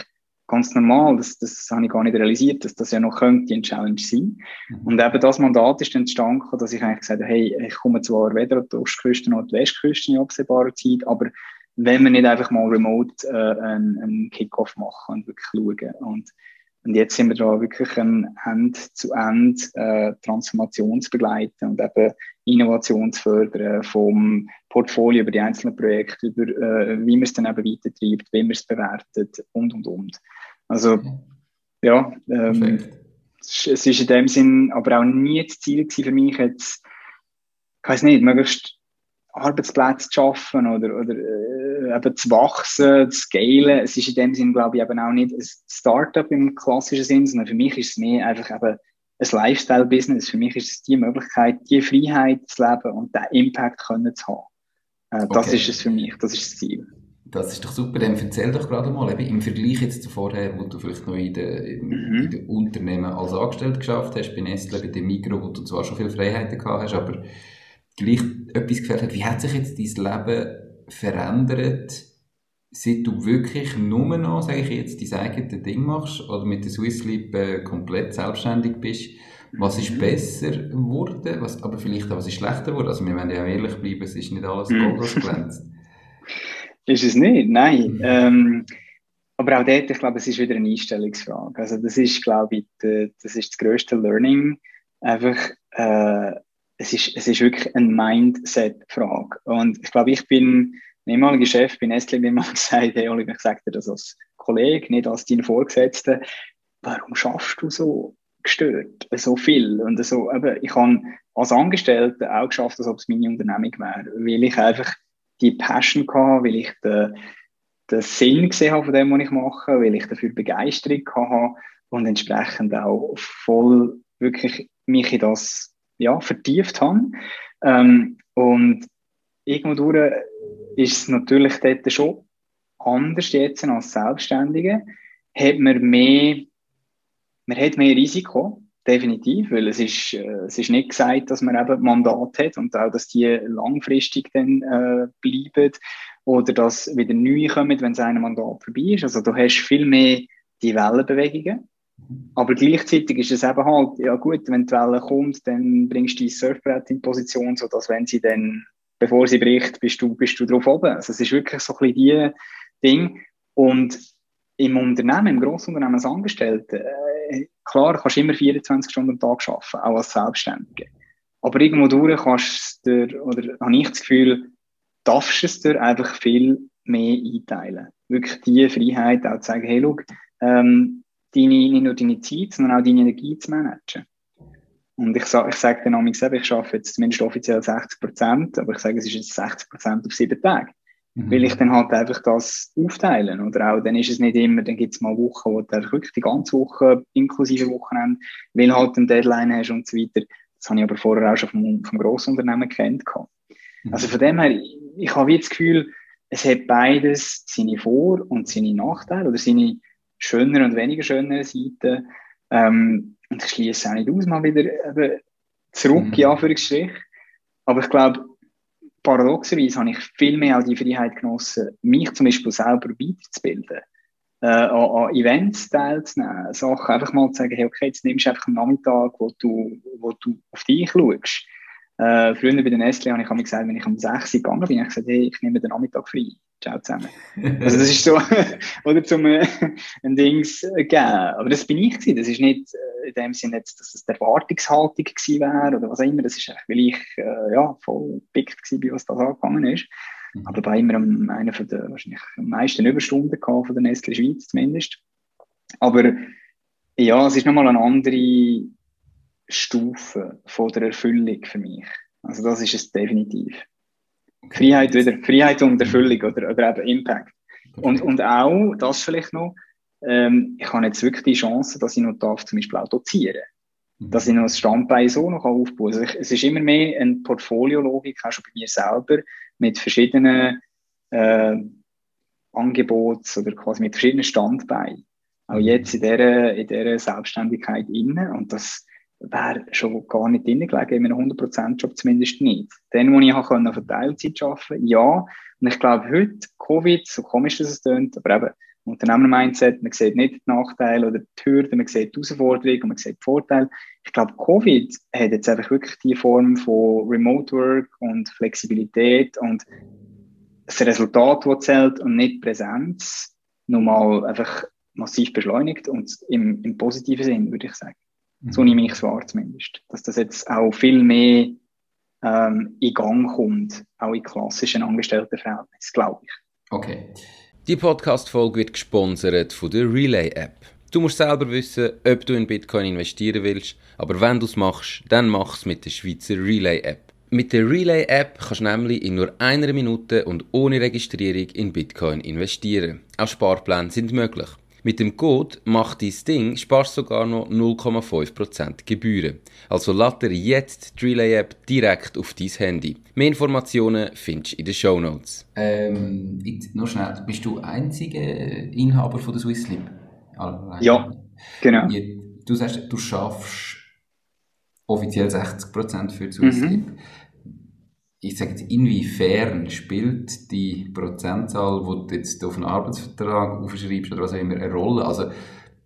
ganz normal. Das, das habe ich gar nicht realisiert, dass das ja noch könnte eine Challenge sein. Mhm. Und eben das Mandat ist dann entstanden, dass ich eigentlich gesagt habe, hey, ich komme zwar weder an die Ostküste noch an die Westküste in absehbarer Zeit, aber wenn wir nicht einfach mal remote äh, einen, einen Kickoff machen und wirklich schauen. Und, und jetzt sind wir da wirklich ein End-zu-End äh, und eben Innovation zu fördern vom Portfolio über die einzelnen Projekte, über äh, wie man es dann eben weitertreibt, wie man es bewertet und, und, und. Also, ja, ähm, es ist in dem Sinn aber auch nie das Ziel für mich jetzt, ich weiß nicht, möglichst Arbeitsplätze zu schaffen oder, oder äh, eben zu wachsen, zu scalen. Es ist in dem Sinn, glaube ich, eben auch nicht ein Startup im klassischen Sinn, sondern für mich ist es mehr einfach eben ein Lifestyle-Business. Für mich ist es die Möglichkeit, die Freiheit zu leben und den Impact können zu haben. Äh, das okay. ist es für mich, das ist das Ziel. Das ist doch super. Dann erzähl doch gerade mal, eben im Vergleich jetzt zu vorher, wo du vielleicht noch in den, mhm. den Unternehmen als Angestellter geschafft hast, bei Nestle, bei dem Mikro, wo du zwar schon viele Freiheiten gehabt hast, aber gleich etwas gefällt hat. Wie hat sich jetzt dein Leben verändert, seit du wirklich nur noch, sage ich jetzt, dein eigenes Ding machst oder mit der Swiss Leap äh, komplett selbstständig bist? Was ist mhm. besser geworden, was, aber vielleicht auch was ist schlechter geworden? Also wir werden ja ehrlich bleiben, es ist nicht alles mhm. Gold, was glänzt. Ist es nicht, nein. Mhm. Ähm, aber auch dort, ich glaube, es ist wieder eine Einstellungsfrage. Also das ist, glaube ich, die, das ist das größte Learning. Einfach, äh, es ist, es ist wirklich eine Mindset-Frage. Und ich glaube, ich bin ein ehemaliger Chef bei Nestle, wie man gesagt hey Oliver, ich sage dir das als Kollege, nicht als dein Vorgesetzter. Warum schaffst du so gestört, so viel? Und so, eben, ich habe als Angestellter auch geschafft, als ob es meine Unternehmung wäre, weil ich einfach die Passion hatte, weil ich den, den Sinn gesehen habe von dem, was ich mache, weil ich dafür Begeisterung hatte und entsprechend auch voll wirklich mich in das ja, vertieft habe. Ähm, und irgendwo ist es natürlich dort schon anders jetzt als Selbstständige. Hat man mehr, man hat mehr Risiko, definitiv, weil es ist, äh, es ist nicht gesagt, dass man eben Mandat hat und auch, dass die langfristig dann äh, bleiben oder dass wieder neu kommen, wenn sein Mandat vorbei ist. Also du hast viel mehr die Wellenbewegungen. Aber gleichzeitig ist es eben halt, ja gut, wenn die Welle kommt, dann bringst du dein Surfbrett in Position, sodass wenn sie dann, bevor sie bricht, bist du, bist du drauf oben. Also es ist wirklich so ein bisschen die Ding. Und im Unternehmen, im Grossunternehmen als Angestellte, äh, klar, kannst du immer 24 Stunden am Tag arbeiten, auch als Selbstständige. Aber irgendwo durch kannst du dir, oder habe ich das Gefühl, darfst du es dir einfach viel mehr einteilen. Wirklich die Freiheit auch zu sagen, hey, schau, ähm, deine, nicht nur deine Zeit, sondern auch deine Energie zu managen. Und ich sage ich sag dann ich arbeite jetzt zumindest offiziell 60 Prozent, aber ich sage, es ist jetzt 60 Prozent auf sieben Tage. Mhm. Will ich dann halt einfach das aufteilen. Oder auch, dann ist es nicht immer, dann gibt es mal Wochen, wo du wirklich die ganze Woche, inklusive Wochenende, weil halt eine Deadline hast und so weiter. Das habe ich aber vorher auch schon vom, vom Grossunternehmen kennt. Mhm. Also von dem her, ich habe jetzt das Gefühl, es hat beides seine Vor- und seine Nachteile oder seine schöneren und weniger schöneren Seiten. Ähm, und ich schließe auch nicht aus, mal wieder eben zurück, mhm. in Anführungsstrich. Aber ich glaube, paradoxerweise habe ich viel mehr auch die Freiheit genossen, mich zum Beispiel selber weiterzubilden, äh, an, an Events teilzunehmen, Sachen einfach mal zu sagen, hey, okay, jetzt nimmst du einfach einen Nachmittag, wo du, wo du auf dich schaust. Äh, früher bei den Nestle habe ich gesagt, wenn ich um 6 Uhr gegangen bin, habe ich gesagt, hey, ich nehme den Nachmittag frei. Ciao zusammen. also das ist so, oder zum äh, ein Dings äh, geben. Aber das bin ich gewesen. Das ist nicht äh, in dem Sinne jetzt, dass es die Erwartungshaltung gewesen wäre oder was auch immer. Das ist einfach, weil ich äh, ja, voll gepickt war, was das angegangen ist. Mhm. Aber bei immer einer von der wahrscheinlich am meisten Überstunden gehabt, von der Nestle Schweiz zumindest. Aber ja, es ist nochmal eine andere Stufe von der Erfüllung für mich. Also das ist es definitiv. Freiheit wieder, Freiheit und Erfüllung oder, oder eben Impact. Und, und auch, das vielleicht noch, ähm, ich habe jetzt wirklich die Chance, dass ich noch darf, zum Beispiel auch dozieren. Mhm. Dass ich noch das Standbein so noch aufbauen kann. Also es ist immer mehr eine Portfoliologik, auch schon bei mir selber, mit verschiedenen äh, Angebots oder quasi mit verschiedenen Standbeinen. Auch mhm. jetzt in dieser, in dieser Selbstständigkeit innen. Und das, wäre schon gar nicht drin gelegen, in einem 100%-Job zumindest nicht. Dann, wo ich auf Teilzeit arbeiten ja. Und ich glaube, heute, Covid, so komisch, dass es klingt, aber eben, Unternehmer-Mindset, man sieht nicht die Nachteile oder die Hürden, man sieht die Herausforderungen und man sieht die Vorteile. Ich glaube, Covid hat jetzt einfach wirklich die Form von Remote Work und Flexibilität und das Resultat, das zählt und nicht Präsenz, nochmal einfach massiv beschleunigt und im, im positiven Sinn, würde ich sagen. So nehme ich es wahr zumindest. Dass das jetzt auch viel mehr ähm, in Gang kommt, auch in klassischen Angestelltenverhältnissen, glaube ich. Okay. Die Podcast-Folge wird gesponsert von der Relay-App. Du musst selber wissen, ob du in Bitcoin investieren willst, aber wenn du es machst, dann mach es mit der Schweizer Relay-App. Mit der Relay-App kannst du nämlich in nur einer Minute und ohne Registrierung in Bitcoin investieren. Auch Sparpläne sind möglich. Mit dem Code «Mach dein Ding» sparst du sogar noch 0,5% Gebühren. Also lade dir jetzt die Relay-App direkt auf dein Handy. Mehr Informationen findest du in den Show Notes. Ähm, noch schnell, bist du einziger Inhaber von der Swisslip? Ja, genau. Du sagst, du schaffst offiziell 60% für die Swisslip. Mhm ich sage jetzt, inwiefern spielt die Prozentzahl, die du jetzt auf einen Arbeitsvertrag aufschreibst oder was auch immer, eine Rolle? Also,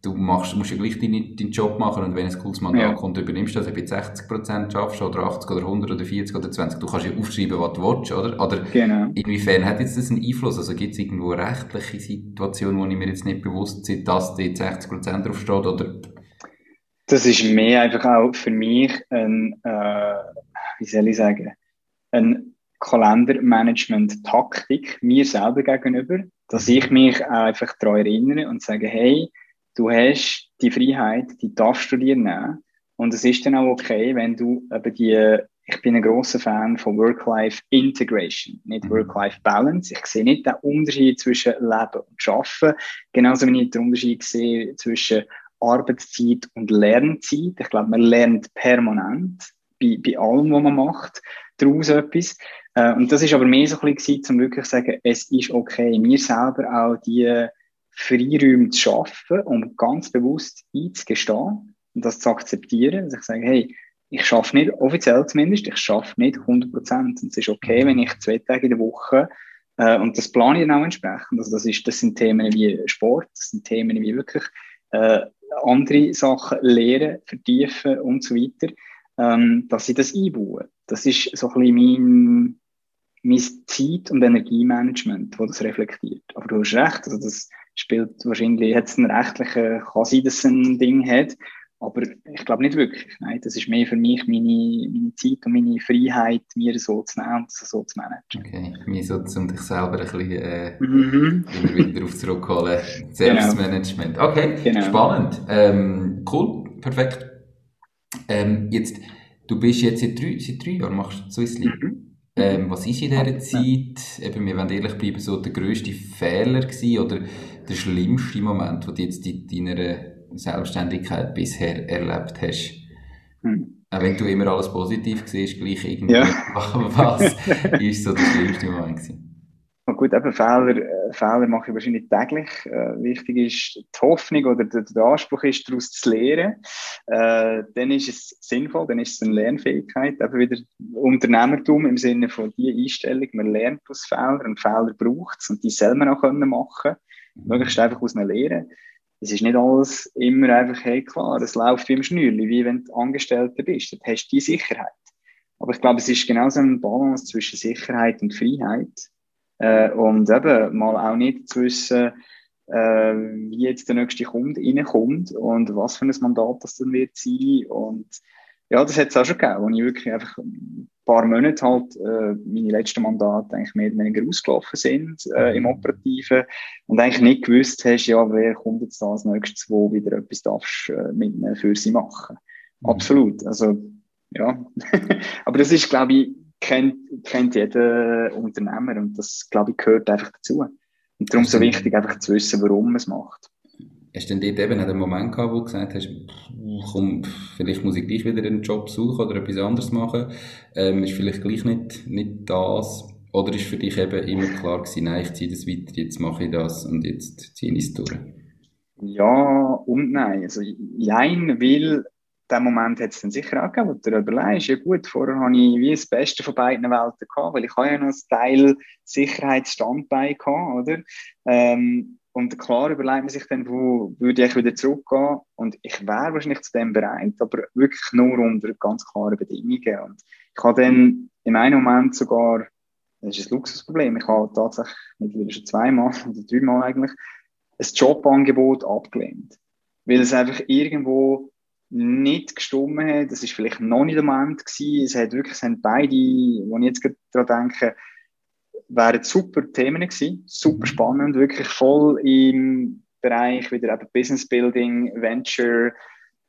du machst, musst ja gleich deinen, deinen Job machen und wenn ein cooles Mandat ja. kommt, übernimmst du das, ob du 60% schaffst oder 80 oder 100 oder 40 oder 20. Du kannst ja aufschreiben, was du willst, oder? Oder genau. inwiefern hat jetzt das einen Einfluss? Also gibt es irgendwo rechtliche Situationen, wo ich mir jetzt nicht bewusst bin, dass da 60% drauf steht, oder? Das ist mehr einfach auch für mich ein, äh, wie soll ich sagen, eine Kalendermanagement-Taktik mir selber gegenüber, dass ich mich einfach daran erinnere und sage, hey, du hast die Freiheit, die darfst du dir nehmen. Und es ist dann auch okay, wenn du eben die, ich bin ein großer Fan von Work-Life-Integration, nicht mhm. Work-Life-Balance. Ich sehe nicht den Unterschied zwischen Leben und Arbeiten, genauso wie ich den Unterschied sehe zwischen Arbeitszeit und Lernzeit. Ich glaube, man lernt permanent bei, bei allem, was man macht, daraus etwas. Äh, und das ist aber mehr so ein bisschen um wirklich zu sagen, es ist okay, mir selber auch die Freiräume zu schaffen und ganz bewusst einzugestehen und das zu akzeptieren, dass ich sage, hey, ich schaffe nicht, offiziell zumindest, ich schaffe nicht 100 Prozent. Und es ist okay, wenn ich zwei Tage in der Woche äh, und das plane ich dann auch entsprechend. Also das, ist, das sind Themen wie Sport, das sind Themen wie wirklich äh, andere Sachen lehren, vertiefen und so weiter, ähm, dass ich das einbaue. Das ist so ein bisschen mein, mein Zeit- und Energiemanagement, das das reflektiert. Aber du hast recht, also das spielt wahrscheinlich, hat es einen rechtlichen, kann sein, dass es ein Ding hat, aber ich glaube nicht wirklich. Nein, das ist mehr für mich meine, meine Zeit und meine Freiheit, mir so zu nehmen und so zu managen. Okay, mir so um dich selber ein bisschen äh, mhm. immer wieder darauf zurückholen. Selbstmanagement. Genau. Okay, genau. spannend. Ähm, cool, perfekt. Ähm, jetzt, du bist jetzt seit drei, seit drei Jahren machst du Swissly. Mhm. Ähm, was ist in dieser Zeit, eben, wir wollen ehrlich bleiben, so der grösste Fehler gewesen oder der schlimmste Moment, wo du jetzt in deiner Selbstständigkeit bisher erlebt hast? Hm. Auch wenn du immer alles positiv siehst, gleich irgendwie, ja. was ist so der schlimmste Moment gewesen? Gut, eben Fehler, äh, Fehler mache ich wahrscheinlich täglich. Äh, wichtig ist die Hoffnung oder der, der Anspruch ist, daraus zu lernen. Äh, dann ist es sinnvoll, dann ist es eine Lernfähigkeit. Eben wieder Unternehmertum im Sinne von die Einstellung. Man lernt aus Fehlern und Fehler braucht es und die soll man auch können machen. Möglichst einfach aus einer Lehre es ist nicht alles immer einfach, hey, klar, es läuft wie im Schnürli, wie wenn du Angestellter bist. Dann hast du die Sicherheit. Aber ich glaube, es ist genauso ein Balance zwischen Sicherheit und Freiheit. Äh, und eben mal auch nicht zu wissen, äh, wie jetzt der nächste Kunde reinkommt und was für ein Mandat das dann wird sein. Und ja, das hat es auch schon gegeben, wo ich wirklich einfach ein paar Monate halt äh, meine letzten Mandate eigentlich mehr oder weniger ausgelaufen sind äh, im mhm. Operativen und eigentlich nicht gewusst hast, ja, wer kommt jetzt da als nächstes, wo wieder etwas darfst äh, mit für sie machen. Mhm. Absolut. Also, ja. Aber das ist, glaube ich, kennt, kennt jeder Unternehmer und das, glaube ich, gehört einfach dazu. Und darum so wichtig, einfach zu wissen, warum man es macht. Hast du denn dort eben einen Moment gehabt, wo du gesagt hast, komm, vielleicht muss ich gleich wieder einen Job suchen oder etwas anderes machen? Ähm, ist vielleicht gleich nicht, nicht das? Oder ist für dich eben immer klar gewesen, nein, ich ziehe das weiter, jetzt mache ich das und jetzt ziehe ich es durch? Ja und nein. Also, jein, weil den Moment hat es dann sicher auch gegeben, wo du dir überlegst, ja gut, vorher habe ich wie das Beste von beiden Welten gehabt, weil ich habe ja noch ein Teil Sicherheitsstandbein gehabt, oder? Ähm, und klar überlegt man sich dann, wo würde ich wieder zurückgehen. Und ich wäre wahrscheinlich zu dem bereit, aber wirklich nur unter ganz klaren Bedingungen. Und ich habe dann in einem Moment sogar, das ist ein Luxusproblem, ich habe tatsächlich mittlerweile schon zweimal oder dreimal eigentlich ein Jobangebot abgelehnt. Weil es einfach irgendwo nicht gestummen hat. Das ist vielleicht noch nicht der Moment gewesen. Es hat wirklich, es haben beide, wo ich jetzt daran denke, wären super Themen gewesen, super mhm. spannend, wirklich voll im Bereich wieder eben Business Building, Venture,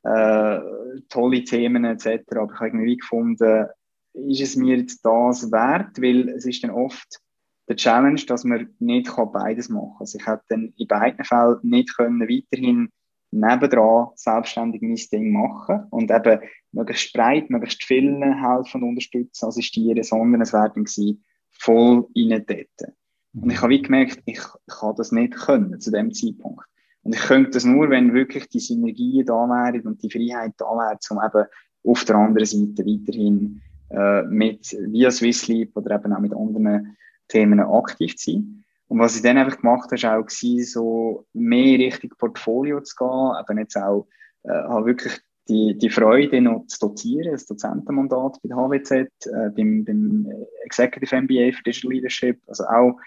äh, tolle Themen etc. Aber ich habe irgendwie gefunden, ist es mir jetzt das wert, weil es ist dann oft der Challenge, dass man nicht beides machen kann. Also ich hätte dann in beiden Fällen nicht können weiterhin nebendran selbstständig mein Ding machen und eben möglichst breit, möglichst vielen helfen und unterstützen, assistieren, sondern es wäre dann gewesen, voll rein dort. Und ich habe wie gemerkt, ich, ich kann das nicht können zu dem Zeitpunkt. Und ich könnte das nur, wenn wirklich die Synergien da wären und die Freiheit da wäre, um eben auf der anderen Seite weiterhin äh, mit via Swissleap oder eben auch mit anderen Themen aktiv zu sein. Und was ich dann einfach gemacht habe, war auch so mehr Richtung Portfolio zu gehen, eben jetzt auch äh, habe wirklich die, die Freude noch zu dozieren, das Dozentenmandat bei der HWZ, äh, beim, beim Executive MBA für Digital Leadership, also auch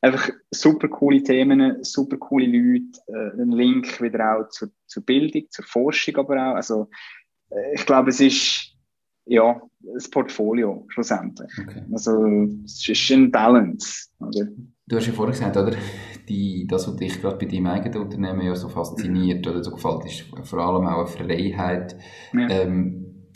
einfach super coole Themen, super coole Leute, äh, ein Link wieder auch zur, zur Bildung, zur Forschung aber auch, also äh, ich glaube, es ist ja, das Portfolio schlussendlich. Okay. Also es ist ein Balance. Oder? Du hast ja vorhin gesagt, oder? Die, das, was dich gerade bei deinem eigenen Unternehmen ja so fasziniert oder so gefällt, ist vor allem auch eine Freiheit. Ja. Ähm,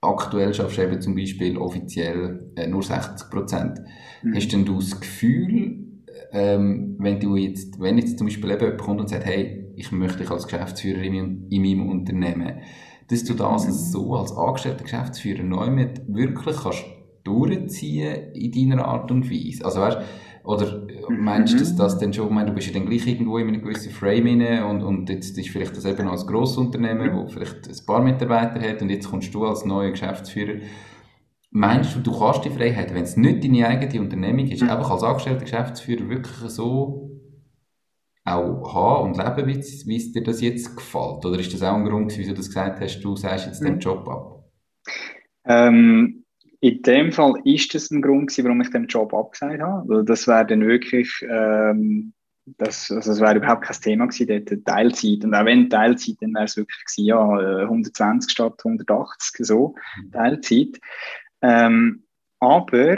aktuell schaffst du eben zum Beispiel offiziell äh, nur 60 Prozent. Mhm. Hast denn du das Gefühl, ähm, wenn du jetzt, wenn jetzt zum Beispiel eben jemand kommt und sagt, hey, ich möchte dich als Geschäftsführer in, in meinem Unternehmen, dass du das so als angestellter Geschäftsführer neu mit wirklich kannst durchziehen in deiner Art und Weise? Also weißt, oder meinst du, dass mhm. das dann schon, ich meine, du bist ja dann gleich irgendwo in einem gewissen Frame inne und, und jetzt ist vielleicht das eben als Grossunternehmen, wo vielleicht ein paar Mitarbeiter hat und jetzt kommst du als neuer Geschäftsführer. Meinst du, du kannst die Freiheit, wenn es nicht deine eigene Unternehmung ist, mhm. einfach als angestellter Geschäftsführer wirklich so auch haben und leben, wie, wie es dir das jetzt gefällt? Oder ist das auch ein Grund, wieso du das gesagt hast, du sagst jetzt den mhm. Job ab? Ähm, in dem Fall ist das ein Grund warum ich den Job abgesagt habe. Weil das wäre dann wirklich, ähm, das, also das wäre überhaupt kein Thema gewesen, dort Teilzeit. Und auch wenn Teilzeit, dann wäre es wirklich gewesen, ja, 120 statt 180, so, mhm. Teilzeit. Ähm, aber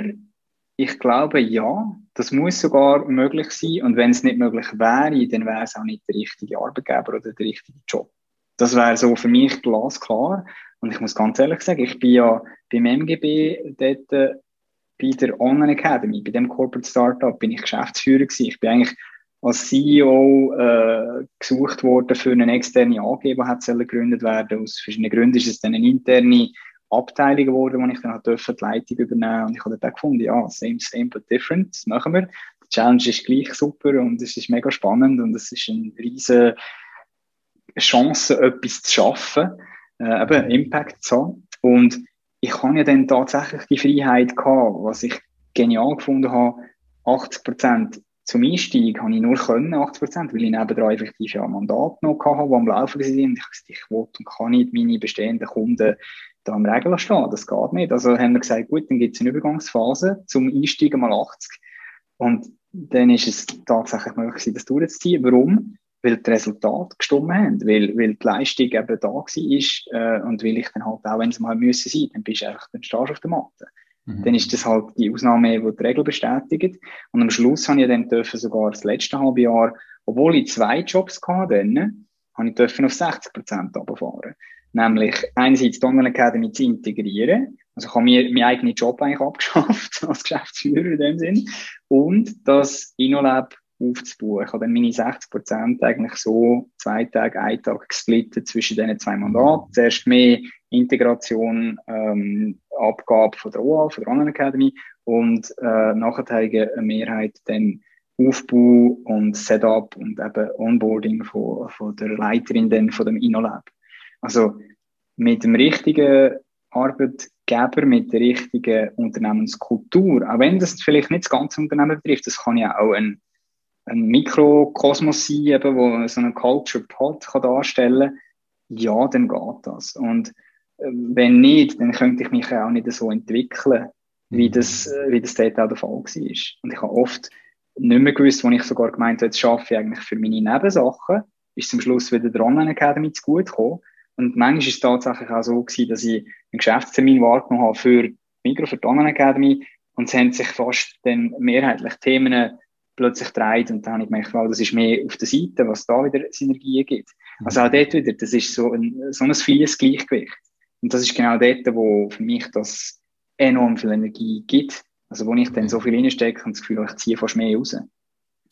ich glaube, ja, das muss sogar möglich sein. Und wenn es nicht möglich wäre, dann wäre es auch nicht der richtige Arbeitgeber oder der richtige Job. Das wäre so für mich glasklar. Und ich muss ganz ehrlich sagen, ich bin ja beim MGB dort äh, bei der Online Academy, bei dem Corporate Startup, bin ich Geschäftsführer gewesen. Ich bin eigentlich als CEO äh, gesucht worden für eine externe AG, die hat gegründet werden. Aus verschiedenen Gründen ist es dann eine interne Abteilung geworden, wo ich dann halt die Leitung übernehmen und ich habe dann gefunden, ja, same, same, but different, das machen wir. Die Challenge ist gleich super und es ist mega spannend und es ist eine riesige Chance, etwas zu schaffen äh, eben Impact zu haben. Und ich habe ja dann tatsächlich die Freiheit gehabt, was ich genial gefunden habe, 80 Prozent zum Einstieg habe ich nur können, 80 Prozent, weil ich nebenan effektiv ja ein Mandat noch hatte, die am Laufen waren. Und ich will und kann nicht meine bestehenden Kunden da am Regeln stehen. Das geht nicht. Also haben wir gesagt, gut, dann gibt es eine Übergangsphase zum Einstieg mal 80. Und dann ist es tatsächlich möglich, das durchzuziehen. Warum? weil die Resultate gestimmt haben, weil, weil die Leistung eben da war äh, und weil ich dann halt auch, wenn es mal müssen sein, dann bist du einfach, dann stehst du auf der Matte. Mhm. Dann ist das halt die Ausnahme, die die Regel bestätigt. Und am Schluss habe ich dann dürfen sogar das letzte halbe Jahr, obwohl ich zwei Jobs hatte, dann, habe ich dürfen auf 60 Prozent runterfahren. Nämlich einerseits die Online Academy zu integrieren. Also ich habe mir meinen eigenen Job eigentlich abgeschafft als Geschäftsführer in dem Sinn. Und das InnoLab aufzubauen. Ich habe dann meine 60 Prozent eigentlich so zwei Tage, einen Tag gesplittet zwischen diesen zwei Mandaten. Zuerst mehr Integration, ähm, Abgabe von der OA, von der Online Academy und äh, nachher eine Mehrheit dann Aufbau und Setup und eben Onboarding von, von der Leiterin dann von dem InnoLab. Also mit dem richtigen Arbeitgeber, mit der richtigen Unternehmenskultur, auch wenn das vielleicht nicht das ganze Unternehmen betrifft, das kann ja auch ein ein Mikrokosmos sein, eben, wo so einen Culture Pod kann darstellen ja, dann geht das. Und äh, wenn nicht, dann könnte ich mich auch nicht so entwickeln, wie mhm. das, äh, wie das dort auch der Fall war. Und ich habe oft nicht mehr gewusst, wo ich sogar gemeint habe, jetzt schaffe ich eigentlich für meine Nebensachen, ist zum Schluss wieder der Online Academy zu gut gekommen. Und manchmal ist es tatsächlich auch so gewesen, dass ich einen Geschäftstermin wahrgenommen habe für Mikro, für die Online Academy und es haben sich fast dann mehrheitlich Themen plötzlich dreht und dann habe ich gemerkt, wow, das ist mehr auf der Seite, was da wieder Synergien gibt. Mhm. Also auch dort wieder, das ist so ein, so ein fließes Gleichgewicht. Und das ist genau dort, wo für mich das enorm viel Energie gibt. Also wo ich dann so viel reinstecke und das Gefühl ich ziehe fast mehr raus.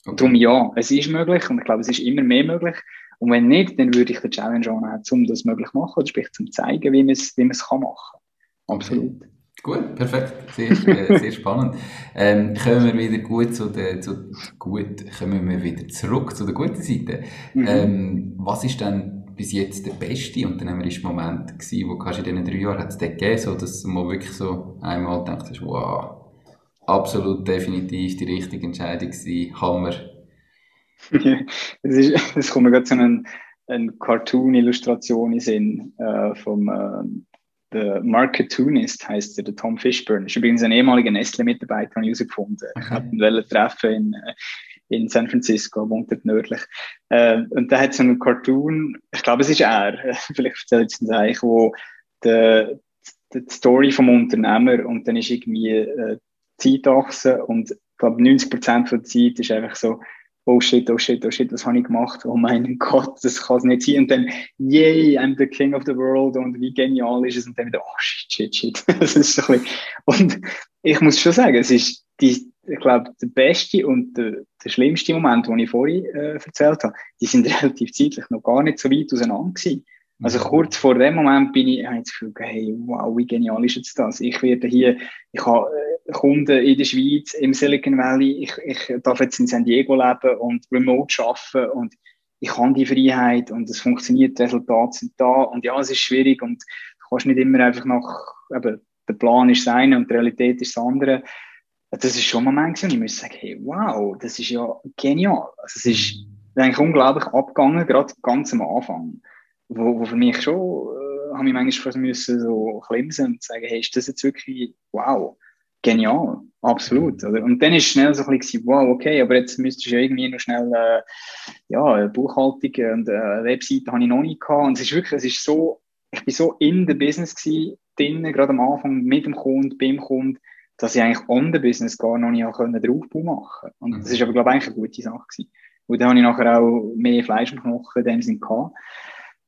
Okay. Darum ja, es ist möglich und ich glaube, es ist immer mehr möglich. Und wenn nicht, dann würde ich den Challenge annehmen, um das möglich zu machen, oder sprich zum zeigen, wie man es, wie man es kann machen. Absolut. Okay. Gut, perfekt. Sehr, äh, sehr spannend. Ähm, kommen wir wieder gut zu der, zu, gut, kommen wir wieder zurück zu der guten Seite. Mhm. Ähm, was ist denn bis jetzt der beste unternehmerische Moment gewesen, wo kannst du in diesen drei Jahren hat es gegeben, so dass du mal wirklich so einmal denkst, wow, absolut definitiv die richtige Entscheidung gewesen, Hammer. es, kommt mir gerade so eine, eine Cartoon-Illustration in Sinn, äh, vom, äh, der Marketunist heißt er, der Tom Fishburne. Ist übrigens ein ehemaliger Nestle-Mitarbeiter, habe ich herausgefunden. Ich hatte ihn treffen in, äh, in San Francisco, wohnt dort nördlich. Äh, und da hat so einen Cartoon, ich glaube, es ist er, vielleicht erzählt es euch, wo die, die Story vom Unternehmer und dann ist irgendwie äh, Zeitachse und ich glaube 90 Prozent der Zeit ist einfach so, oh shit, oh shit, oh shit, was habe ich gemacht? Oh mein Gott, das kann es nicht sein. Und dann, yay, I'm the king of the world und wie genial ist es? Und dann wieder, oh shit, shit, shit. das ist so ein bisschen, und ich muss schon sagen, es ist die, ich glaube, der beste und der, der schlimmste Moment, den ich vorhin äh, erzählt habe, die sind relativ zeitlich noch gar nicht so weit auseinander gewesen. Also mhm. kurz vor dem Moment bin ich, habe ich das Gefühl, hey, wow, wie genial ist jetzt das? Ich werde hier, ich habe äh, Kunden in der Schweiz, im Silicon Valley, ich, ich darf jetzt in San Diego leben und remote arbeiten und ich habe die Freiheit und es funktioniert, die Resultate sind da und ja, es ist schwierig und du kannst nicht immer einfach nach, eben, der Plan ist das eine und die Realität ist das andere. Das ist schon ein Moment gewesen, ich muss sagen, hey, wow, das ist ja genial. Also es ist eigentlich unglaublich abgegangen, gerade ganz am Anfang wo, wo für mich schon, äh, habe ich manchmal fast müssen so klemsen und sagen, hey, ist das jetzt wirklich, wow, genial, absolut, oder? Und dann ist schnell so ein bisschen, wow, okay, aber jetzt müsstest du ja irgendwie noch schnell, äh, ja, Buchhaltung und äh, Webseite habe ich noch nicht gehabt und es ist wirklich, es ist so, ich bin so in der Business gewesen, drinnen, gerade am Anfang mit dem Kunden, beim Kunden, dass ich eigentlich on the Business gar noch nicht können, den Aufbau machen Und das ist aber, glaube ich, eigentlich eine gute Sache gewesen. Und dann habe ich nachher auch mehr Fleisch im Knochen in dem Sinn gehabt.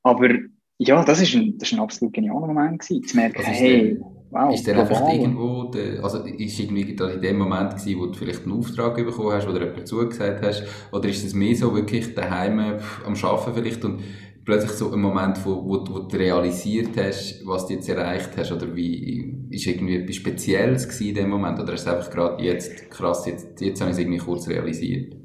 Aber ja, das ist ein, das ist ein absolut genialer Moment gewesen, zu merken, hey, wow. Ist der einfach irgendwo, der, also ist irgendwie in dem Moment gewesen, wo du vielleicht einen Auftrag bekommen hast oder jemand zugesagt hast, oder ist es mehr so wirklich daheim am Arbeiten vielleicht und plötzlich so ein Moment, wo, wo, wo du realisiert hast, was du jetzt erreicht hast, oder wie, ist irgendwie etwas Spezielles gewesen in dem Moment, oder ist es einfach gerade jetzt, krass, jetzt, jetzt habe ich es irgendwie kurz realisiert?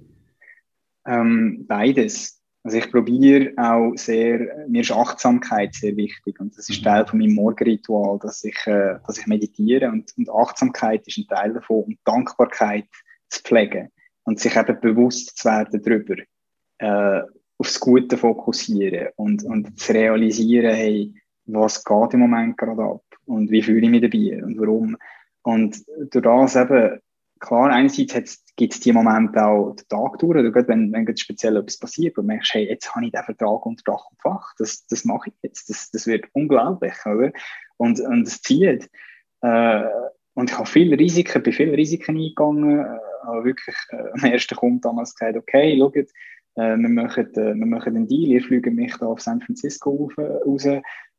Ähm, beides also ich probiere auch sehr, mir ist Achtsamkeit sehr wichtig und das ist mhm. Teil von meinem Morgenritual, dass ich, äh, dass ich meditiere und, und Achtsamkeit ist ein Teil davon und Dankbarkeit zu pflegen und sich eben bewusst zu werden darüber, äh, aufs Gute fokussieren und, und zu realisieren, hey, was geht im Moment gerade ab und wie fühle ich mich dabei und warum. Und durch das eben klar, einerseits gibt es die Momente auch den Tag durch, oder gerade wenn, wenn speziell etwas passiert und merkst, hey, jetzt habe ich den Vertrag unter Dach und Fach, das, das mache ich jetzt, das, das wird unglaublich, oder? Und, und es zieht. Äh, und ich habe viele Risiken, bin viele Risiken eingegangen, äh, aber wirklich äh, am ersten Kunden damals gesagt, okay, schaut, äh, wir, machen, äh, wir machen einen Deal, ihr fliegt mich da auf San Francisco raus,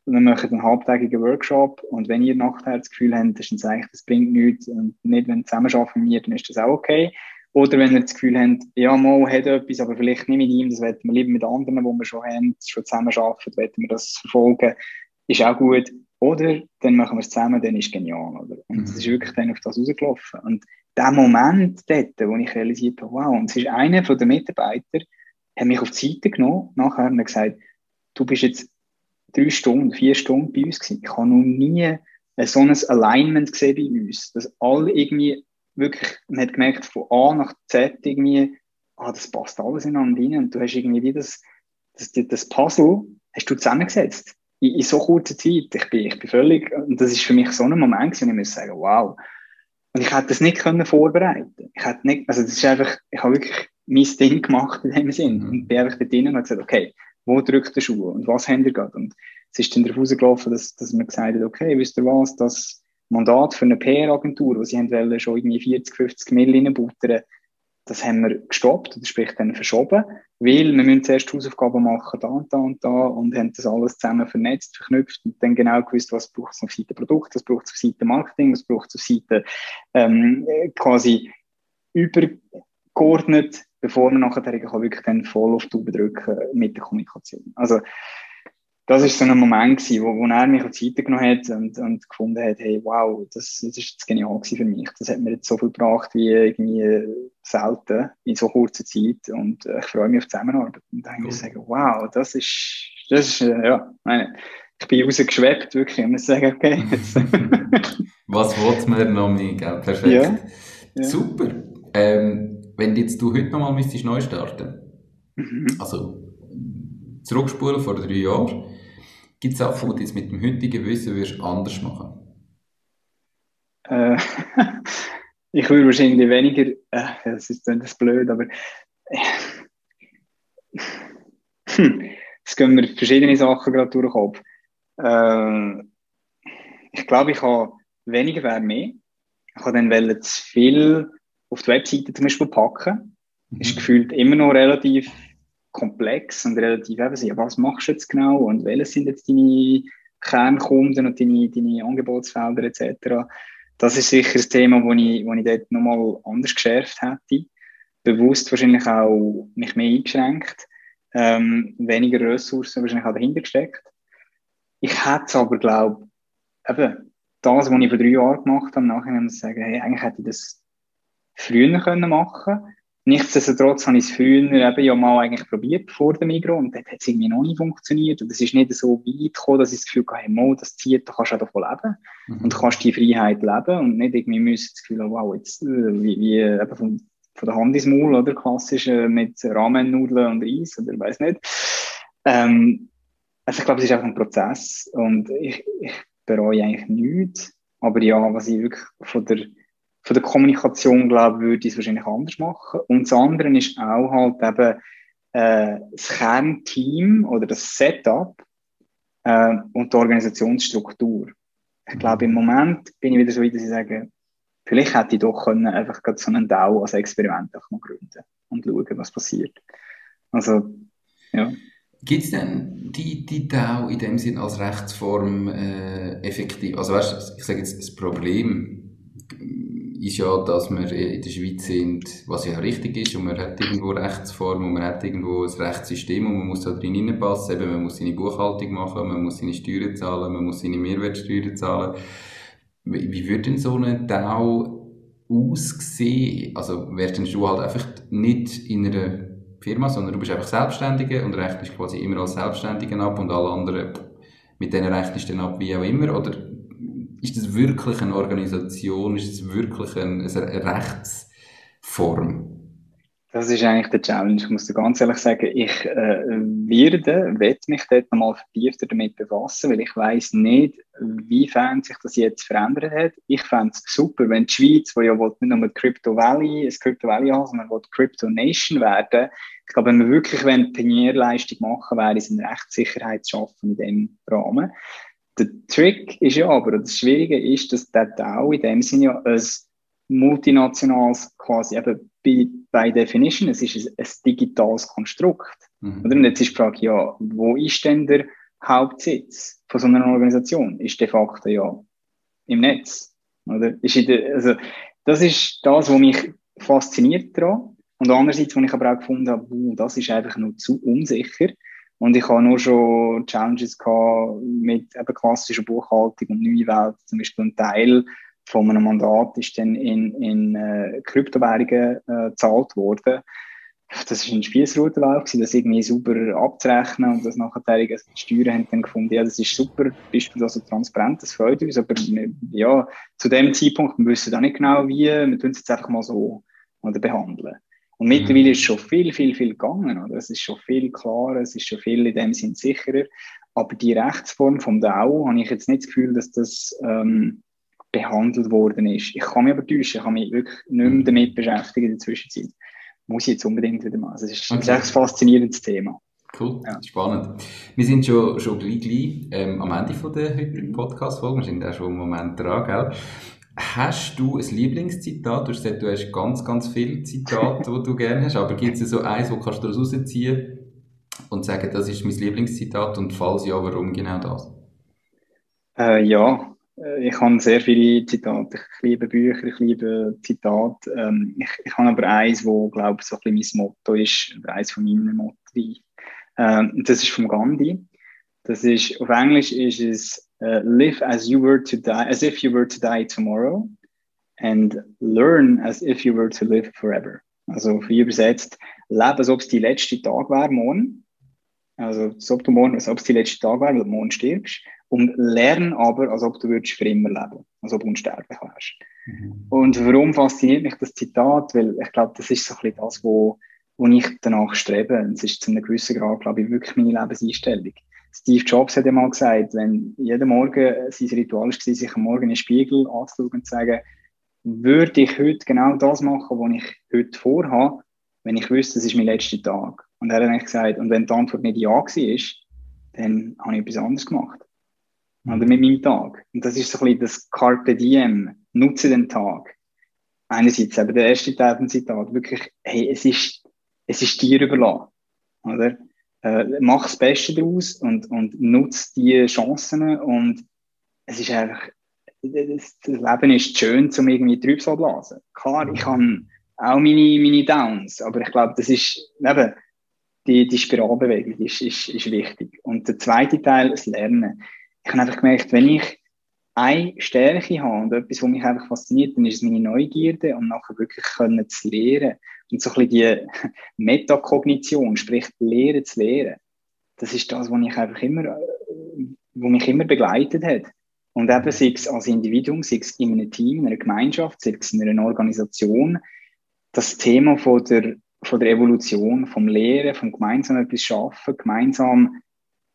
wir machen einen halbtägigen Workshop und wenn ihr nachher das Gefühl habt, das, ist eigentlich, das bringt nichts und nicht, wenn ihr zusammenarbeiten mit mir, dann ist das auch okay. Oder wenn ihr das Gefühl habt, ja, Mo hat etwas, aber vielleicht nicht mit ihm, das wollen wir lieber mit anderen, die wir schon haben, schon zusammenarbeiten, wollen wir das verfolgen, ist auch gut. Oder dann machen wir es zusammen, dann ist es genial. Oder? Und es mhm. ist wirklich dann auf das rausgelaufen. Und der Moment dort, wo ich realisiert habe, wow, und es ist einer der Mitarbeiter, hat mich auf die Seite genommen, nachher und gesagt, du bist jetzt drei Stunden, vier Stunden bei uns gewesen. Ich habe noch nie so ein Alignment gesehen bei uns, dass alle irgendwie wirklich, man hat gemerkt, von A nach Z irgendwie, ah, das passt alles ineinander rein und du hast irgendwie wie das, das, das Puzzle hast du zusammengesetzt. In, in so kurzer Zeit. Ich bin, ich bin völlig, und das ist für mich so ein Moment gewesen, ich muss sagen, wow. Und ich hätte das nicht können vorbereiten. Ich hätte nicht, also das ist einfach, ich habe wirklich mein Ding gemacht in dem Sinn. Mhm. Und bin einfach da drinnen und gesagt, okay, wo drückt der Schuh und was haben ihr gerade? Und es ist dann darauf gelaufen, dass, dass man gesagt hat, okay, wisst ihr was, das Mandat für eine PR-Agentur, wo sie haben wollen, schon irgendwie 40, 50 Millionen buttern, das haben wir gestoppt, oder sprich dann verschoben, weil wir müssen zuerst Hausaufgaben machen, da und da und da, und haben das alles zusammen vernetzt, verknüpft und dann genau gewusst, was braucht es auf Seite Produkt, was braucht es auf Seite Marketing, was braucht es auf Seite ähm, quasi übergeordnet bevor man nachher wirklich dann voll auf die Tube drücken mit der Kommunikation. Also, das ist so ein Moment gewesen, wo, wo er mich Seite genommen hat und, und gefunden hat, hey, wow, das, das ist jetzt genial gewesen für mich. Das hat mir jetzt so viel gebracht wie irgendwie selten in so kurzer Zeit und äh, ich freue mich auf die Zusammenarbeit. Und dann cool. ich sagen, wow, das ist, das ist, äh, ja, meine, ich bin rausgeschwebt, wirklich. Ich muss sagen, okay. Was wollt man noch mehr, gell? Perfekt. Ja, ja. Super. Ähm, wenn jetzt du heute nochmal müsstest neu starten, mhm. also zurückspulen vor drei Jahren, gibt es Sachen, die du jetzt mit dem heutigen Wissen würdest anders machen? Äh, ich würde wahrscheinlich weniger, äh, das ist dann das blöd, aber äh, es gehen mir verschiedene Sachen gerade durch den Kopf. Äh, ich glaube, ich habe weniger wäre mehr. Ich habe dann zu viel auf die Webseite zum Beispiel packen, mhm. ist gefühlt immer noch relativ komplex und relativ eben, was machst du jetzt genau und welche sind jetzt deine Kernkunden und deine, deine Angebotsfelder etc. Das ist sicher ein Thema, wo ich, wo ich dort nochmal anders geschärft hätte. Bewusst wahrscheinlich auch mich mehr eingeschränkt, ähm, weniger Ressourcen wahrscheinlich auch dahinter gesteckt. Ich hätte es aber, glaube eben, das, was ich vor drei Jahren gemacht habe, nachher muss ich sagen, hey, eigentlich hätte ich das früher können machen. Nichtsdestotrotz habe ich es früher eben ja mal eigentlich probiert vor dem Migros und dort hat es irgendwie noch nicht funktioniert. Und es ist nicht so weit gekommen, dass ich das Gefühl hatte, hey, Mo, das zieht, da kannst du auch davon leben. Mhm. und du kannst die Freiheit leben und nicht irgendwie müssen das Gefühl haben, wow, jetzt, äh, wie, wie eben von, von der Hand ins Maul, oder, klassisch, äh, mit Ramennudeln und Reis oder weiß nicht. Ähm, also ich glaube, es ist einfach ein Prozess und ich, ich bereue eigentlich nichts, aber ja, was ich wirklich von der von der Kommunikation, glaube ich, würde ich es wahrscheinlich anders machen. Und das andere ist auch halt eben äh, das Kernteam oder das Setup äh, und die Organisationsstruktur. Ich glaube, im Moment bin ich wieder so weit, dass ich sage, vielleicht hätte ich doch können einfach so einen DAO als Experiment auch mal gründen und schauen, was passiert. Also, ja. Gibt es denn die, die DAO in dem Sinn als Rechtsform äh, effektiv? Also weißt du, ich sage jetzt, das Problem ist ja, dass wir in der Schweiz sind, was ja richtig ist, und man hat irgendwo Rechtsform und man hat irgendwo ein Rechtssystem und man muss da drin reinpassen. Eben, man muss seine Buchhaltung machen, man muss seine Steuern zahlen, man muss seine Mehrwertsteuern zahlen. Wie, würde denn so eine DAO aussehen? Also wärst du halt einfach nicht in einer Firma, sondern du bist einfach Selbstständige und rechnest quasi immer als Selbstständiger ab und alle anderen mit denen rechnest du dann ab, wie auch immer, oder ist das wirklich eine Organisation? Ist das wirklich eine, eine Rechtsform? Das ist eigentlich der Challenge. Ich muss dir ganz ehrlich sagen, ich äh, werde, werde mich dort nochmal vertiefter damit befassen, weil ich weiß nicht, wiefern sich das jetzt verändert hat. Ich fände es super, wenn die Schweiz, die ja nicht nur Crypto Valley, das Crypto Valley hat, sondern will Crypto Nation werden. Ich glaube, wenn wir wirklich eine Pionierleistung machen, wäre es eine Rechtssicherheit zu schaffen in dem Rahmen. Der Trick ist ja aber, das Schwierige ist, dass der DAO in dem Sinne ja ein multinationales quasi eben bei, by Definition, es ist ein, ein digitales Konstrukt. Mhm. Und jetzt ist die Frage, ja, wo ist denn der Hauptsitz von so einer Organisation? Ist de facto ja im Netz. Oder? Ist der, also, das ist das, was mich fasziniert daran. Und andererseits, wo ich aber auch gefunden habe, das ist einfach nur zu unsicher. Und ich habe nur schon Challenges gehabt mit eben klassischer Buchhaltung und neue Welt. Zum Beispiel ein Teil von einem Mandat ist dann in, in äh, Kryptowährungen äh, gezahlt worden. Das war ein Spießrutenlauf, das irgendwie sauber abzurechnen und das nachher die Steuern haben dann gefunden, ja, das ist super, Beispiel also transparent, das freut uns, aber ja, zu dem Zeitpunkt, wir wissen auch nicht genau wie, wir tun es jetzt einfach mal so oder behandeln. Und mittlerweile ist schon viel, viel, viel gegangen. Oder? Es ist schon viel klarer, es ist schon viel in dem Sinn sicherer. Aber die Rechtsform vom DAO habe ich jetzt nicht das Gefühl, dass das ähm, behandelt worden ist. Ich kann mich aber täuschen, ich habe mich wirklich nicht mehr damit beschäftigt in der Zwischenzeit. Muss ich jetzt unbedingt wieder machen. Also es ist, okay. ein faszinierendes Thema. Cool, ja. spannend. Wir sind schon, schon gleich, gleich ähm, am Ende von der heutigen Podcast-Folge. Wir sind auch schon einen Moment dran, gell? Hast du ein Lieblingszitat? Du hast gesagt, du hast ganz, ganz viele Zitate, die du gerne hast, aber gibt es so eins, wo kannst du rausziehen und sagen, das ist mein Lieblingszitat und falls ja, warum genau das? Äh, ja, äh, ich habe sehr viele Zitate. Ich liebe Bücher, ich liebe Zitate. Ähm, ich, ich habe aber eins, wo, glaube ich, so ein bisschen mein Motto ist, oder eins von meinen Motto. Ähm, das ist von Gandhi. Das ist, auf Englisch ist es uh, live as you were to die, as if you were to die tomorrow and learn as if you were to live forever. Also frei übersetzt, lebe, als ob es die letzte Tag wäre, morgen. Also, als ob du morgen, als ob es die letzte Tag wäre, weil du morgen stirbst. Und lern aber, als ob du würdest für immer leben. Als ob du unsterblich wärst. Mhm. Und warum fasziniert mich das Zitat? Weil ich glaube, das ist so ein bisschen das, wo, wo ich danach strebe. Es ist zu einem gewissen Grad, glaube ich, wirklich meine Lebenseinstellung. Steve Jobs hat ja mal gesagt, wenn jeden Morgen sein Ritual war, sich am Morgen in den Spiegel anzuschauen und zu sagen, würde ich heute genau das machen, was ich heute vorhabe, wenn ich wüsste, es ist mein letzter Tag. Und er hat eigentlich gesagt, und wenn die Antwort nicht Ja war, dann habe ich etwas anderes gemacht. Oder mit meinem Tag. Und das ist so ein bisschen das Carpe Diem. Nutze den Tag. Einerseits eben der erste Zitat, wirklich, hey, es ist, es ist dir überlassen. Oder? Äh, mach das Beste daraus und, und nutze die Chancen und es ist einfach, das, Leben ist schön, um irgendwie Trübsal blasen. Klar, ich habe auch meine, meine Downs, aber ich glaube, das ist eben, die, die Spiralbewegung ist, ist, ist wichtig. Und der zweite Teil, das Lernen. ich habe einfach gemerkt, wenn ich eine Stärke habe und etwas, was mich einfach fasziniert, dann ist es meine Neugierde und nachher wirklich können zu lernen. Und so ein bisschen die Metakognition, sprich Lehren zu lehren. Das ist das, was ich einfach immer, was mich immer begleitet hat. Und eben, sei es als Individuum, sei es in einem Team, in einer Gemeinschaft, sei es in einer Organisation, das Thema von der, von der Evolution, vom Lehren, vom gemeinsam etwas schaffen, gemeinsam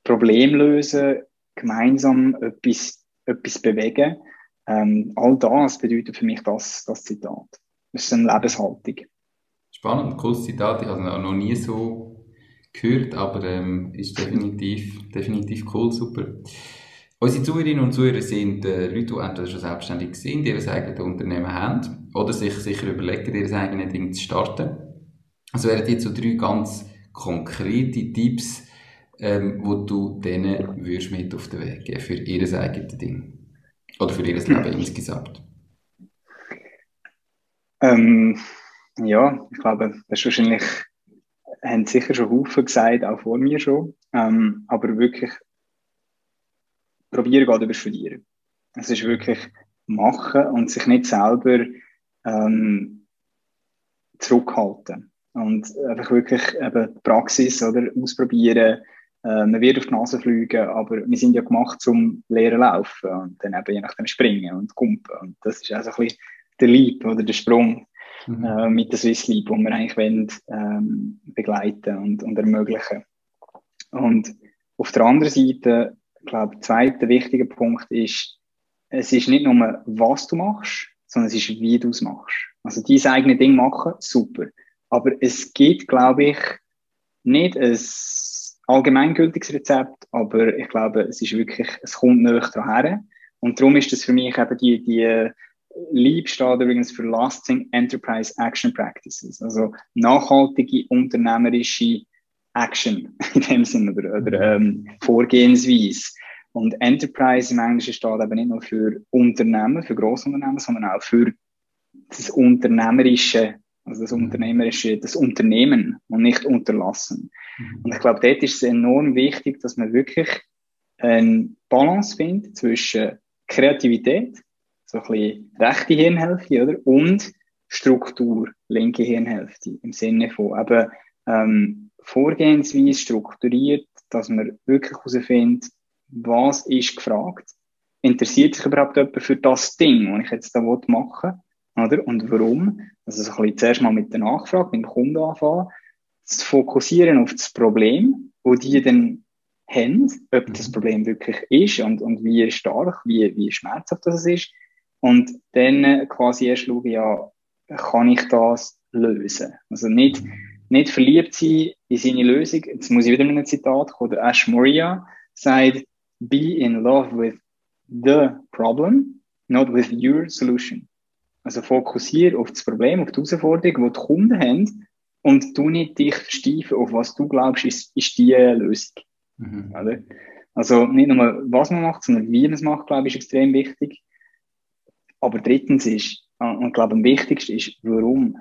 Problem lösen, gemeinsam etwas etwas bewegen. Ähm, all das bedeutet für mich das, das Zitat. Das ist eine Lebenshaltung. Spannend, cooles Zitat. Ich habe es noch nie so gehört, aber ähm, ist definitiv, definitiv cool, super. Unsere Zuhörerinnen und Zuhörer sind äh, Leute, die entweder schon selbstständig sind, ihr eigenes Unternehmen haben oder sich sicher überlegen, ihr eigenes Ding zu starten. Also wären jetzt so drei ganz konkrete Tipps, ähm, wo du denen würdest mit auf den Weg geben für ihr eigenes Ding? Oder für ihr Leben insgesamt? Ähm, ja, ich glaube, das ist wahrscheinlich, haben sicher schon Haufen gesagt, auch vor mir schon. Ähm, aber wirklich, probieren geht über Studieren. Es ist wirklich machen und sich nicht selber ähm, zurückhalten. Und einfach wirklich eben die Praxis oder ausprobieren, man wird auf die Nase fliegen, aber wir sind ja gemacht zum Lehren laufen und dann eben je nachdem springen und kumpen. Und das ist also ein bisschen der Leap oder der Sprung mhm. äh, mit der Swiss Leap, den wir eigentlich wollen, ähm, begleiten und, und ermöglichen. Und auf der anderen Seite, ich glaube, der zweite wichtige Punkt ist, es ist nicht nur, was du machst, sondern es ist, wie du es machst. Also dein eigenes Ding machen, super. Aber es gibt, glaube ich, nicht ein allgemeingültiges Rezept, aber ich glaube, es ist wirklich, es kommt näher daran. Und darum ist das für mich eben die, die Lieb steht übrigens für Lasting Enterprise Action Practices, also nachhaltige unternehmerische Action in dem Sinne oder, oder ähm, Vorgehensweise. Und Enterprise im Englischen steht eben nicht nur für Unternehmen, für Grossunternehmen, sondern auch für das unternehmerische also das Unternehmerische, das Unternehmen und nicht unterlassen. Mhm. Und ich glaube, dort ist es enorm wichtig, dass man wirklich eine Balance findet zwischen Kreativität, so ein bisschen rechte Hirnhälfte, oder? Und Struktur, linke Hirnhälfte, im Sinne von eben, ähm, Vorgehensweise strukturiert, dass man wirklich herausfindet, was ist gefragt? Interessiert sich überhaupt jemand für das Ding, was ich jetzt da machen will? Oder? Und warum? Also so ein bisschen zuerst mal mit der Nachfrage, mit dem Kunden anfangen, zu fokussieren auf das Problem, wo die dann haben, ob das mhm. Problem wirklich ist und, und wie stark, wie, wie schmerzhaft das ist. Und dann quasi erst schauen, ja, kann ich das lösen? Also nicht, nicht verliebt sein in seine Lösung. Jetzt muss ich wieder mit einem Zitat kommen. Der Ash Moria sagt, be in love with the problem, not with your solution. Also fokussiere auf das Problem, auf die Herausforderung, die die Kunden haben und du nicht dich versteifen auf was du glaubst, ist, ist die Lösung. Mhm. Oder? Also nicht nur, was man macht, sondern wie man es macht, glaube ich, ist extrem wichtig. Aber drittens ist, und ich glaube, am wichtigsten ist, warum.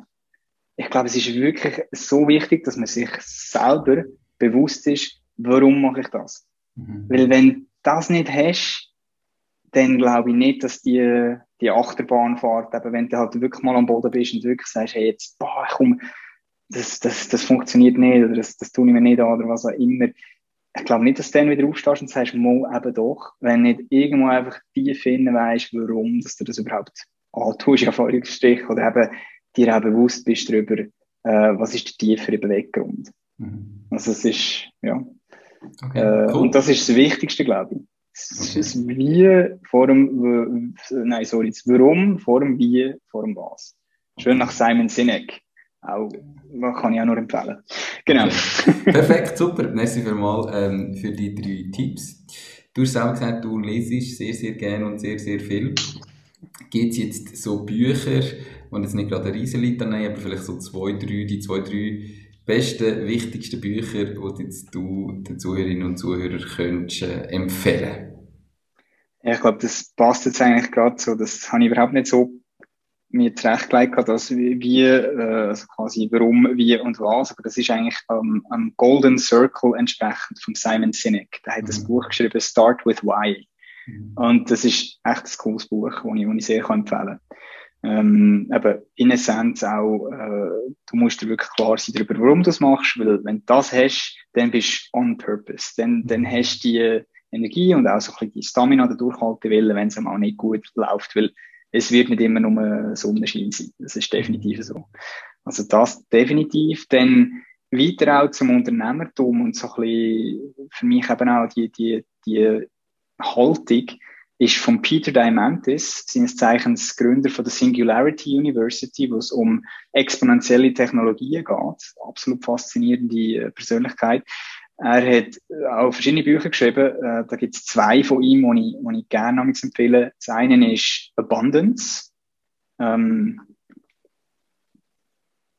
Ich glaube, es ist wirklich so wichtig, dass man sich selber bewusst ist, warum mache ich das? Mhm. Weil wenn du das nicht hast, dann glaube ich nicht, dass die, die Achterbahnfahrt, eben wenn du halt wirklich mal am Boden bist und wirklich sagst, hey, jetzt, boah, komm, das, das, das funktioniert nicht oder das, das tue ich mir nicht an oder was auch immer. Ich glaube nicht, dass du dann wieder aufstehst und sagst, mo, eben doch, wenn nicht irgendwo einfach tief finden weißt, warum, dass du das überhaupt antust, ja, Erfahrungsstrich, oder eben dir auch bewusst bist darüber, äh, was ist der tiefere Beweggrund. Mhm. Also es ist, ja. Okay, äh, cool. Und das ist das Wichtigste, glaube ich. Ist Wie vor dem, nein, sorry, das Warum vor dem Wie vor dem Was. Schön nach Simon Sinek. Auch, kann ich auch nur empfehlen. Genau. Perfekt, super. Merci vielmals ähm, für die drei Tipps. Du hast selber gesagt, du lesest sehr, sehr gerne und sehr, sehr viel. Gibt es jetzt so Bücher, die jetzt nicht gerade ein Riesenlied nehmen, aber vielleicht so zwei, drei, die zwei, drei besten, wichtigsten Bücher, die jetzt du den Zuhörerinnen und Zuhörern könntest, äh, empfehlen Ja, ich glaube, das passt jetzt eigentlich gerade so. Das habe ich überhaupt nicht so mir zurechtgelegt, dass wie, äh, also quasi warum, wie und was. Aber das ist eigentlich ähm, am Golden Circle entsprechend von Simon Sinek. Der hat mhm. das Buch geschrieben, Start with Why. Mhm. Und das ist echt ein cooles Buch, das ich, ich sehr empfehlen kann. Ähm, eben, in Essenz auch, äh, du musst dir wirklich klar sein darüber, warum du es machst, weil wenn du das hast, dann bist du on purpose. Dann, dann mhm. hast du die Energie und auch so ein bisschen die Stamina, der durchhalten will, wenn es auch nicht gut läuft, weil es wird nicht immer nur Sonnenschein sein. Das ist definitiv so. Also das definitiv. Dann weiter auch zum Unternehmertum und so ein bisschen für mich eben auch die, die, die Haltung, ist von Peter Diamandis, seines Zeichens Gründer von der Singularity University, wo es um exponentielle Technologien geht. Absolut faszinierende äh, Persönlichkeit. Er hat äh, auch verschiedene Bücher geschrieben. Äh, da gibt es zwei von ihm, die ich, die ich gerne empfehle. Das eine ist Abundance. Ähm,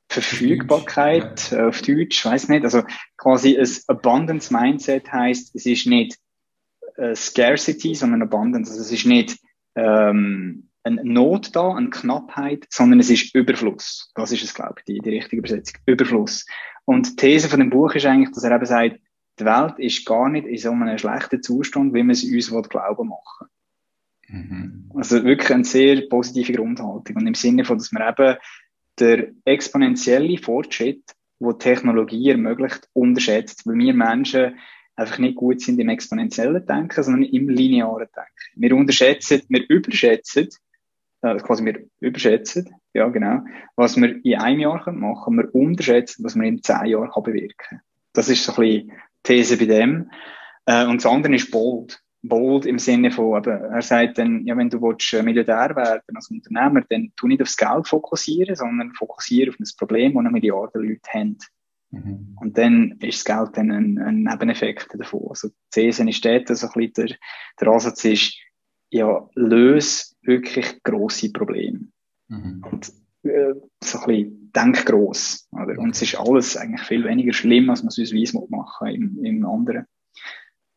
Verfügbarkeit ja. auf Deutsch, weiß nicht. Also quasi ein Abundance Mindset heißt, es ist nicht äh, Scarcity, sondern Abundance. Also es ist nicht ähm, eine Not da, eine Knappheit, sondern es ist Überfluss. Das ist es, glaube ich, die, die richtige Übersetzung. Überfluss. Und die These von dem Buch ist eigentlich, dass er eben sagt, die Welt ist gar nicht in so einem schlechten Zustand, wie man es uns glauben machen mhm. Also wirklich eine sehr positive Grundhaltung. Und im Sinne von, dass man eben der exponentielle Fortschritt, wo Technologie ermöglicht, unterschätzt. Weil wir Menschen einfach nicht gut sind im exponentiellen Denken, sondern im linearen Denken. Wir unterschätzen, wir überschätzen, äh, quasi wir überschätzen, ja genau, was wir in einem Jahr machen können, wir unterschätzen, was wir in zehn Jahren bewirken kann. Das ist so ein bisschen These bei dem. Äh, und das andere ist bold. Bold im Sinne von, eben, er sagt dann, ja, wenn du willst, äh, Milliardär werden als Unternehmer, dann tu nicht aufs Geld fokussieren, sondern fokussiere auf das Problem, das eine Milliarde Leute haben. Mhm. Und dann ist das Geld dann ein, ein Nebeneffekt davon. Also, die These ist dort, so ein bisschen der, der Ansatz ist, ja, löse wirklich grosse Probleme. Mhm. Und äh, so ein bisschen denk gross. Oder? Und es ist alles eigentlich viel weniger schlimm, als man es uns weiss machen im, im anderen.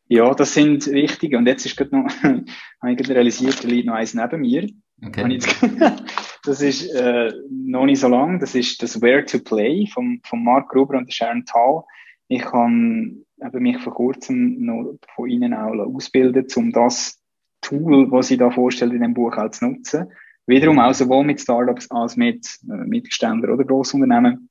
Ja, das sind wichtige. Und jetzt ist gerade noch, habe ich realisiert, da liegt noch eins neben mir. Okay. das ist äh, noch nicht so lang. Das ist das Where to Play von, von Mark Gruber und Sharon Tal. Ich habe mich vor kurzem noch von ihnen auch ausbilden, um das Tool, was sie da vorstellen, in dem Buch auch zu nutzen. Wiederum auch sowohl mit Startups als mit äh, Mittelständler oder Grossunternehmen.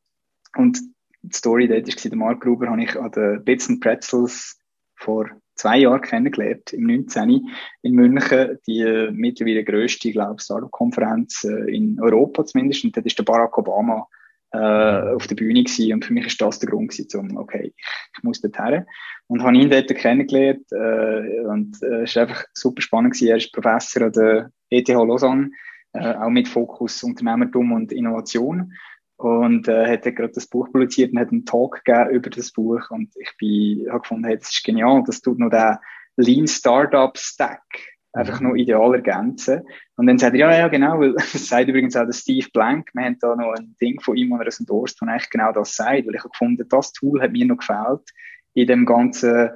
Und die Story dort war, der Mark Gruber habe ich an den Bits and Pretzels vor zwei Jahren kennengelernt, im 19. in München, die äh, mittlerweile grösste, glaube ich, Startup-Konferenz äh, in Europa zumindest. Und dort ist der Barack Obama äh, auf der Bühne gewesen. Und für mich ist das der Grund gewesen, um, okay, ich, muss dort her. Und habe ihn dort kennengelernt, äh, und äh, es war einfach super spannend gewesen. Er ist Professor an der ETH Lausanne äh, auch mit Fokus Unternehmertum und Innovation. Und äh, hat er gerade das Buch publiziert und hat einen Talk gegeben über das Buch. Und ich bin, habe gefunden, hey, das ist genial. Das tut noch den Lean Startup Stack einfach noch ideal ergänzen. Und dann sagt er, ja, ja, genau, weil das sagt übrigens auch der Steve Blank. Wir haben da noch ein Ding von ihm, wo er das endorst, wo eigentlich genau das sagt, weil ich habe gefunden, das Tool hat mir noch gefällt in dem ganzen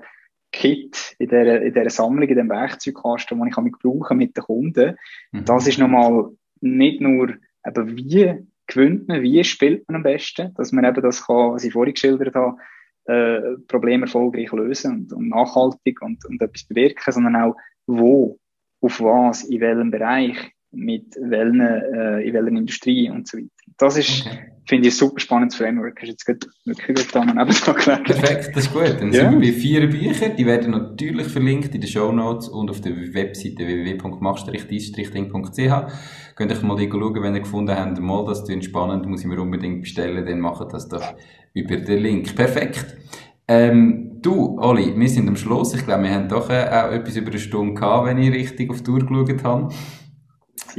Kit, in dieser, in dieser Sammlung, in dem Werkzeugkasten, den ich brauchen mit den Kunden. Mhm. Das ist nochmal nicht nur, eben wie gewinnt man, wie spielt man am besten, dass man eben das kann, was ich vorhin geschildert habe, äh, Probleme erfolgreich lösen und, und nachhaltig und, und etwas bewirken, sondern auch wo, auf was, in welchem Bereich, mit welchen, äh, in welcher Industrie und so weiter. Das ist, okay. Finde ich, ein super spannendes Framework. Hast jetzt gut, wirklich gut da neben gelegt. Perfekt, das ist gut. Dann ja. sind wir bei vier Büchern. Die werden natürlich verlinkt in den Show Notes und auf der Webseite www.machst-ding.ch. Könnt euch mal schauen, wenn ihr gefunden habt, mal, das ist spannend, muss ich mir unbedingt bestellen, dann macht das doch über den Link. Perfekt. Ähm, du, Oli, wir sind am Schluss. Ich glaube, wir haben doch äh, auch etwas über eine Stunde gehabt, wenn ich richtig auf die Tour geschaut habe.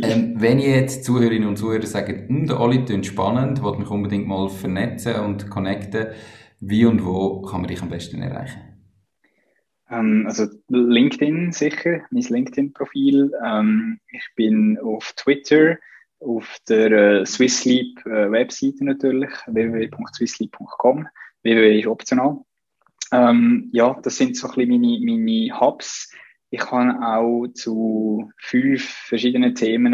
Ähm, wenn ihr jetzt Zuhörerinnen und Zuhörer sagen, hm, der Oli klingt spannend, wollte mich unbedingt mal vernetzen und connecten, wie und wo kann man dich am besten erreichen? Ähm, also LinkedIn sicher, mein LinkedIn-Profil. Ähm, ich bin auf Twitter, auf der äh, Swissleap äh, natürlich, www.swissleap.com. www ist optional. Ähm, ja, das sind so ein bisschen meine, meine Hubs ich habe auch zu fünf verschiedenen Themen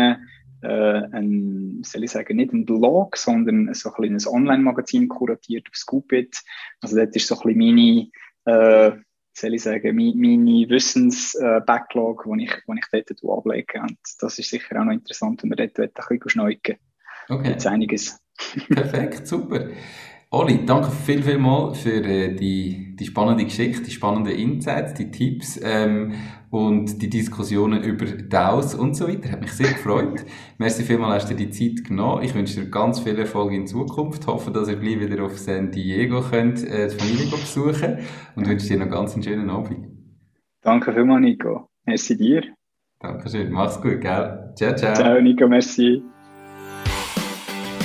äh, ein, soll ich sagen, nicht ein Blog, sondern so ein, ein Online-Magazin kuratiert auf Scoopit. Also das ist so ein bisschen meine, äh, soll ich sagen, meine, meine Wissens-Backlog, äh, die ich, wo ich dort ablege. Und das ist sicher auch noch interessant, wenn wir dort ein bisschen schneuken. Okay. Jetzt einiges. Perfekt, super. Oli, danke viel, viel mal für äh, die, die spannende Geschichte, die spannenden Insights, die Tipps ähm, und die Diskussionen über DAOs und so weiter. Hat mich sehr gefreut. Merci vielmals, hast du dir die Zeit genommen. Ich wünsche dir ganz viel Erfolg in Zukunft. Hoffe, dass ihr gleich wieder auf San Diego könnt, äh, die Familie besuchen und wünsche dir noch ganz einen schönen Abend. Danke vielmals, Nico. Merci dir. Dankeschön. Mach's gut, gell? Ciao, ciao. Ciao, Nico. Merci.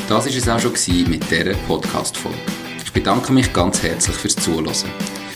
Das war es auch schon mit dieser Podcast-Folge. Ich bedanke mich ganz herzlich fürs Zuhören.